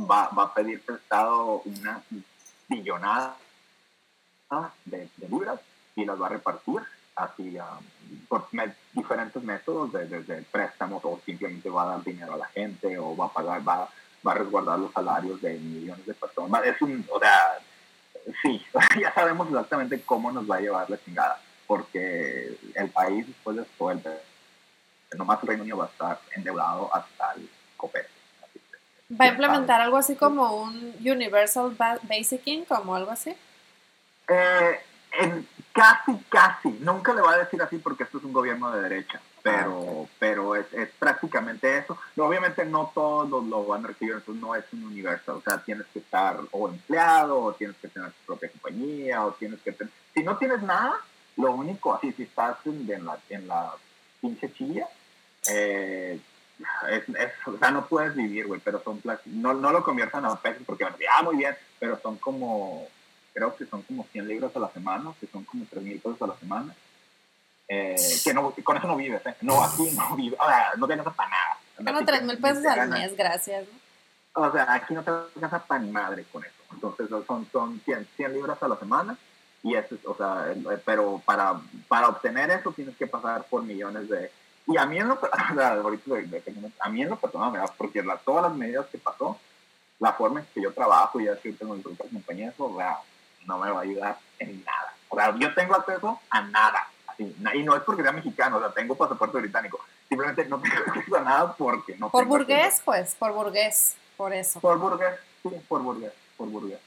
S2: va, va a pedir prestado una billonada de, de libras y las va a repartir así ah, por diferentes métodos, de- desde préstamos o simplemente va a dar dinero a la gente o va a pagar, va, va a resguardar los salarios de millones de personas. Es un, o sea, sí, ya sabemos exactamente cómo nos va a llevar la chingada, porque el país después de esto, el, nomás el Reino Unido va a estar endeudado hasta el copete.
S1: ¿Va a implementar algo así como un Universal Ba- Basic Income o algo así?
S2: Eh, en casi, casi, nunca le va a decir así porque esto es un gobierno de derecha, pero, pero es, es prácticamente eso. No, obviamente no todos lo, lo van a recibir, entonces no es un universal, o sea, tienes que estar o empleado, o tienes que tener tu propia compañía, o tienes que tener... Si no tienes nada, lo único, así, si estás en, en la, en la pinche chilla, eh, es, es- o sea, no puedes vivir, güey, pero son no, no lo conviertan a pesos porque decir, ah, muy bien, pero son como, creo que son como 100 libras a la semana, que son como 3 mil pesos a la semana. Eh, que no, con eso no vives, ¿eh? No, aquí no vives, o sea, no te alcanza para nada. Así
S1: 3
S2: que
S1: mil pesos al mes, gracias.
S2: O sea, aquí no te alcanza para ni madre con eso. Entonces son, son 100, 100 libras a la semana. Y eso es, o sea, pero para, para obtener eso tienes que pasar por millones de... Y a mí en lo, o sea, ahorita a mí en lo personal me da, porque la, todas las medidas que pasó, la forma en que yo trabajo y así tengo propia compañía, eso sea, no me va a ayudar en nada. O sea, yo tengo acceso a nada. Así, y no es porque sea mexicano, o sea, tengo pasaporte británico. Simplemente no tengo acceso a nada porque no
S1: Por
S2: tengo acceso.
S1: burgués, pues, por burgués, por eso.
S2: Por burgués, sí, por burgués, por burgués.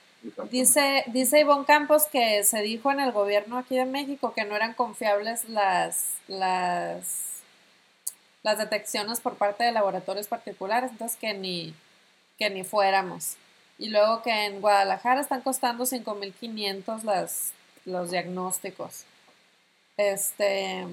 S1: Dice, dice Ivonne Campos que se dijo en el gobierno aquí de México que no eran confiables las, las, las detecciones por parte de laboratorios particulares, entonces que ni, que ni fuéramos. Y luego que en Guadalajara están costando 5.500 las, los diagnósticos. Este...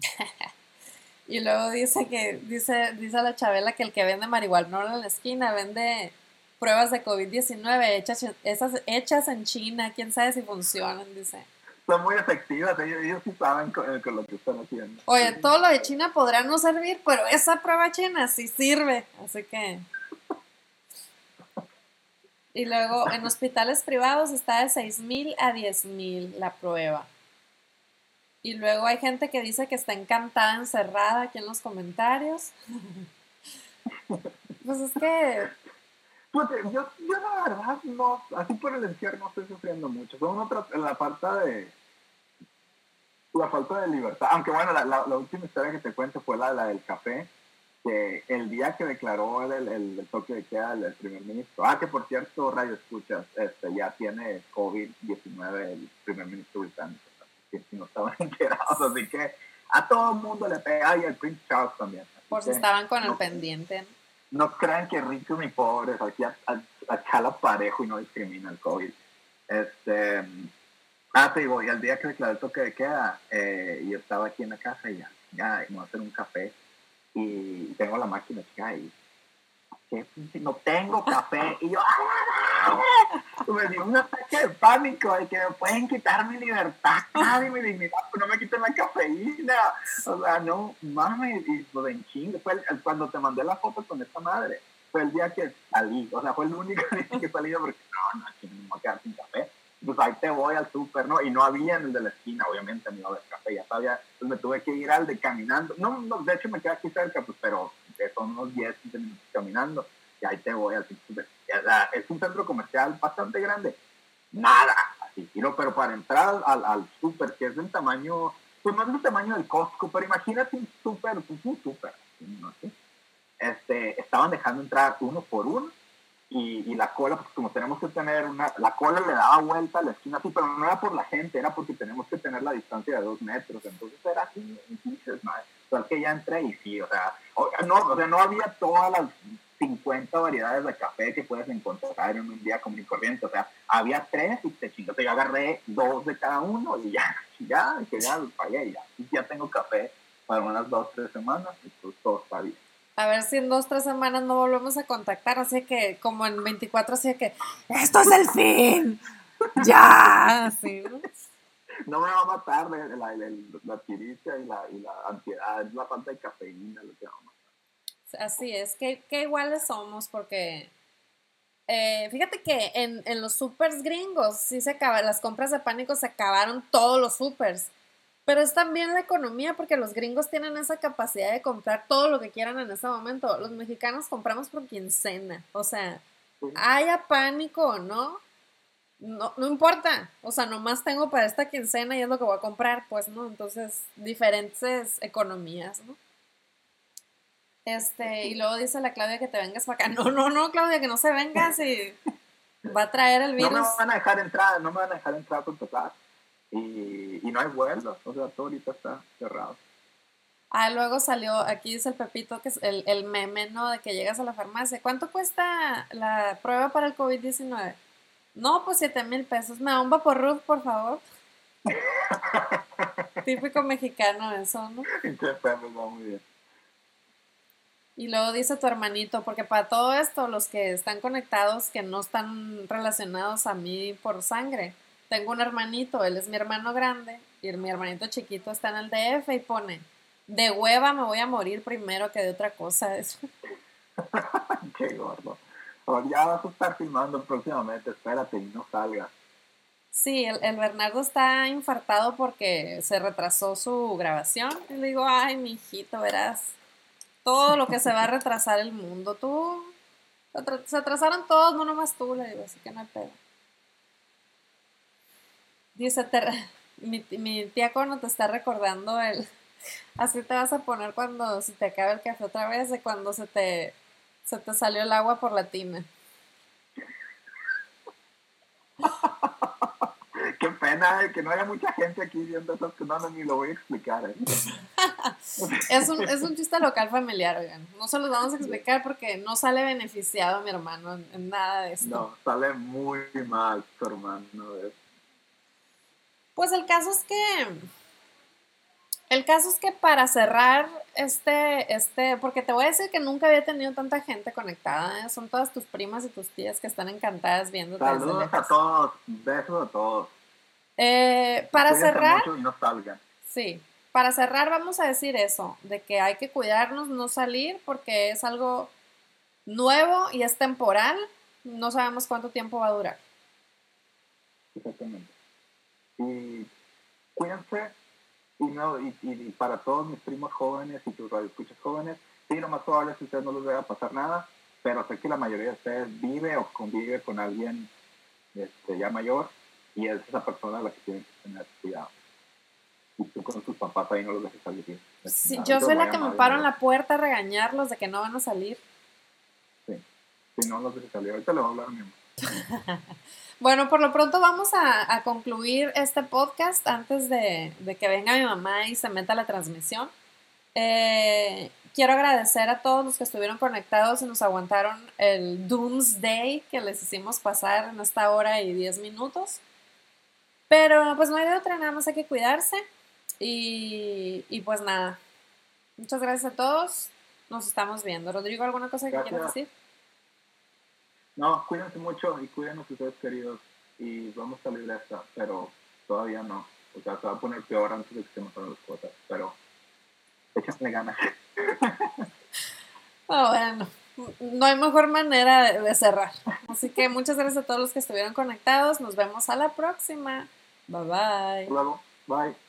S1: y luego dice que, dice, dice la Chabela que el que vende marihuana en la esquina vende pruebas de COVID-19 hechas, esas hechas en China, quién sabe si funcionan, dice.
S2: Son muy efectivas, ellos, ellos sí saben con, con lo que están haciendo.
S1: Oye, todo lo de China podrá no servir, pero esa prueba china sí sirve, así que... Y luego en hospitales privados está de 6 mil a 10 mil la prueba. Y luego hay gente que dice que está encantada encerrada aquí en los comentarios. Pues es que
S2: Pues, eh, yo, yo la verdad no, así por el encierro no estoy sufriendo mucho. Son otra, la falta de la falta de libertad. Aunque bueno, la, la, la última historia que te cuento fue la, la del café, que el día que declaró el, el, el toque de queda el, el primer ministro. Ah, que por cierto, Radio Escuchas, este, ya tiene COVID-19 el primer ministro británico. Que si no estaban enterados, así que a todo el mundo le pega y al Prince Charles también.
S1: Por si estaban con el pendiente.
S2: no crean que ricos ni pobres, aquí a, a, a chala parejo y no discrimina el COVID. Este, ah, te digo, y al día que declaré el toque de queda, eh, yo estaba aquí en la casa y ya, ya, me voy a hacer un café y tengo la máquina acá y no tengo café. Y yo, ¡ah! me dio un ataque de pánico de que me pueden quitar mi libertad y mi dignidad, pero no me quiten la cafeína. O sea, no mames, y pues en chingo. Fue cuando te mandé la foto con esta madre, fue el día que salí. O sea, fue el único día que salí porque no, no, aquí no me voy a quedar sin café. Pues ahí te voy al súper, ¿no? Y no había en el de la esquina, obviamente, ni iba a café, ya sabía. Pues me tuve que ir al de caminando. No, no de hecho me quedé aquí cerca, pues, pero son unos 10, 15 minutos caminando y ahí te voy al súper. Es un centro comercial bastante grande. Nada, así, pero para entrar al, al súper, que es del tamaño, pues no del tamaño del Costco, pero imagínate un súper, pues un súper, ¿no? Este, estaban dejando entrar uno por uno y, la cola, pues como tenemos que tener una, la cola le daba vuelta a la esquina así, pero no era por la gente, era porque tenemos que tener la distancia de dos metros, entonces era así, ¿no? que ya entré y sí, o sea, no, o sea, no había todas las 50 variedades de café que puedes encontrar en un día común y corriente. O sea, había tres y te chingaste. Yo agarré dos de cada uno y ya, ya, que ya lo pagué. Ya, y ya tengo café para unas dos, tres semanas pues todo está bien.
S1: A ver si en dos, tres semanas no volvemos a contactar. Así que, como en 24, así que, ¡esto es el fin! ¡Ya! ¿sí?
S2: No me va a matar la, la, tiricia y la, y la ansiedad, es la falta de cafeína lo que va a matar.
S1: Así es, que, iguales somos porque eh, fíjate que en, los supers gringos sí se acaban, las compras de pánico se acabaron todos los supers. Pero es también la economía porque los gringos tienen esa capacidad de comprar todo lo que quieran en ese momento. Los mexicanos compramos por quincena. O sea, haya pánico o no, no, no importa. O sea, nomás tengo para esta quincena y es lo que voy a comprar, pues, ¿no? Entonces, diferentes economías, ¿no? Este, y luego dice la Claudia que te vengas para acá. No, no, no, Claudia, que no se venga si va a traer el virus.
S2: No me van a dejar entrar, no me van a dejar entrar por tocar. Y, y no hay vuelos, o sea, todo ahorita está cerrado.
S1: Ah, luego salió, aquí dice el Pepito, que es el, el meme, ¿no? De que llegas a la farmacia. ¿Cuánto cuesta la prueba para el COVID-19? No, pues 7 mil pesos. Me da un Ruth, por favor. Típico mexicano eso, ¿no?
S2: muy bien.
S1: Y luego dice tu hermanito, porque para todo esto, los que están conectados, que no están relacionados a mí por sangre, tengo un hermanito, él es mi hermano grande, y mi hermanito chiquito está en el DF y pone, de hueva me voy a morir primero que de otra cosa. Eso.
S2: Qué gordo. ya vas a estar filmando próximamente, espérate y no salga.
S1: Sí, el, el, Bernardo está infartado porque se retrasó su grabación. Y le digo, ay, mi hijito, verás todo lo que se va a retrasar el mundo. Tú, se atrasaron todos, no nomás tú, le digo, así que no hay pedo. Dice, mi, mi tía cuando te está recordando el, así te vas a poner cuando se te acabe el café otra vez, de cuando se te, se te salió el agua por la tina.
S2: Qué pena que no haya mucha gente aquí viendo esas que no, ni lo voy a explicar. ¿eh?
S1: es, un, es un chiste local familiar, oigan. No se los vamos a explicar porque no sale beneficiado mi hermano en, nada de esto.
S2: No, sale muy mal tu hermano.
S1: Pues el caso es que. El caso es que para cerrar este, este, porque te voy a decir que nunca había tenido tanta gente conectada, ¿eh? son todas tus primas y tus tías que están encantadas viendo.
S2: Saludos a todos, besos a todos.
S1: Eh, para cerrar. Sí, para cerrar vamos a decir eso, de que hay que cuidarnos, no salir, porque es algo nuevo y es temporal. No sabemos cuánto tiempo va a durar.
S2: Exactamente. Y cuídense, y, no, y, para todos mis primos jóvenes y tus radioescuchas jóvenes, sí, lo más probable es que a ustedes no les vaya a pasar nada, pero sé que la mayoría de ustedes vive o convive con alguien este, ya mayor y es esa persona la que tiene que tener cuidado. Y tú con tus papás ahí no los dejes salir.
S1: Sí, yo soy la que me paro en la puerta a regañarlos de que no van a salir.
S2: Sí, sí, no los dejes salir. Ahorita le voy a hablar a mi
S1: mamá. bueno, por lo pronto vamos a, a concluir este podcast antes de, de, que venga mi mamá y se meta la transmisión. Eh, quiero agradecer a todos los que estuvieron conectados y nos aguantaron el Doomsday que les hicimos pasar en esta hora y 10 minutos. Pero pues no hay de otra, nada más hay que cuidarse. Y, y pues nada. Muchas gracias a todos. Nos estamos viendo. Rodrigo, ¿alguna cosa que quieras decir?
S2: No, cuídense mucho y cuiden a ustedes queridos y vamos a salir de esta, pero todavía no. O sea, se va a poner peor antes de que se nos las cosas, pero échenle ganas.
S1: Oh, bueno, no hay mejor manera de cerrar. Así que muchas gracias a todos los que estuvieron conectados. Nos vemos a la próxima. Bye bye.
S2: Luego, bye.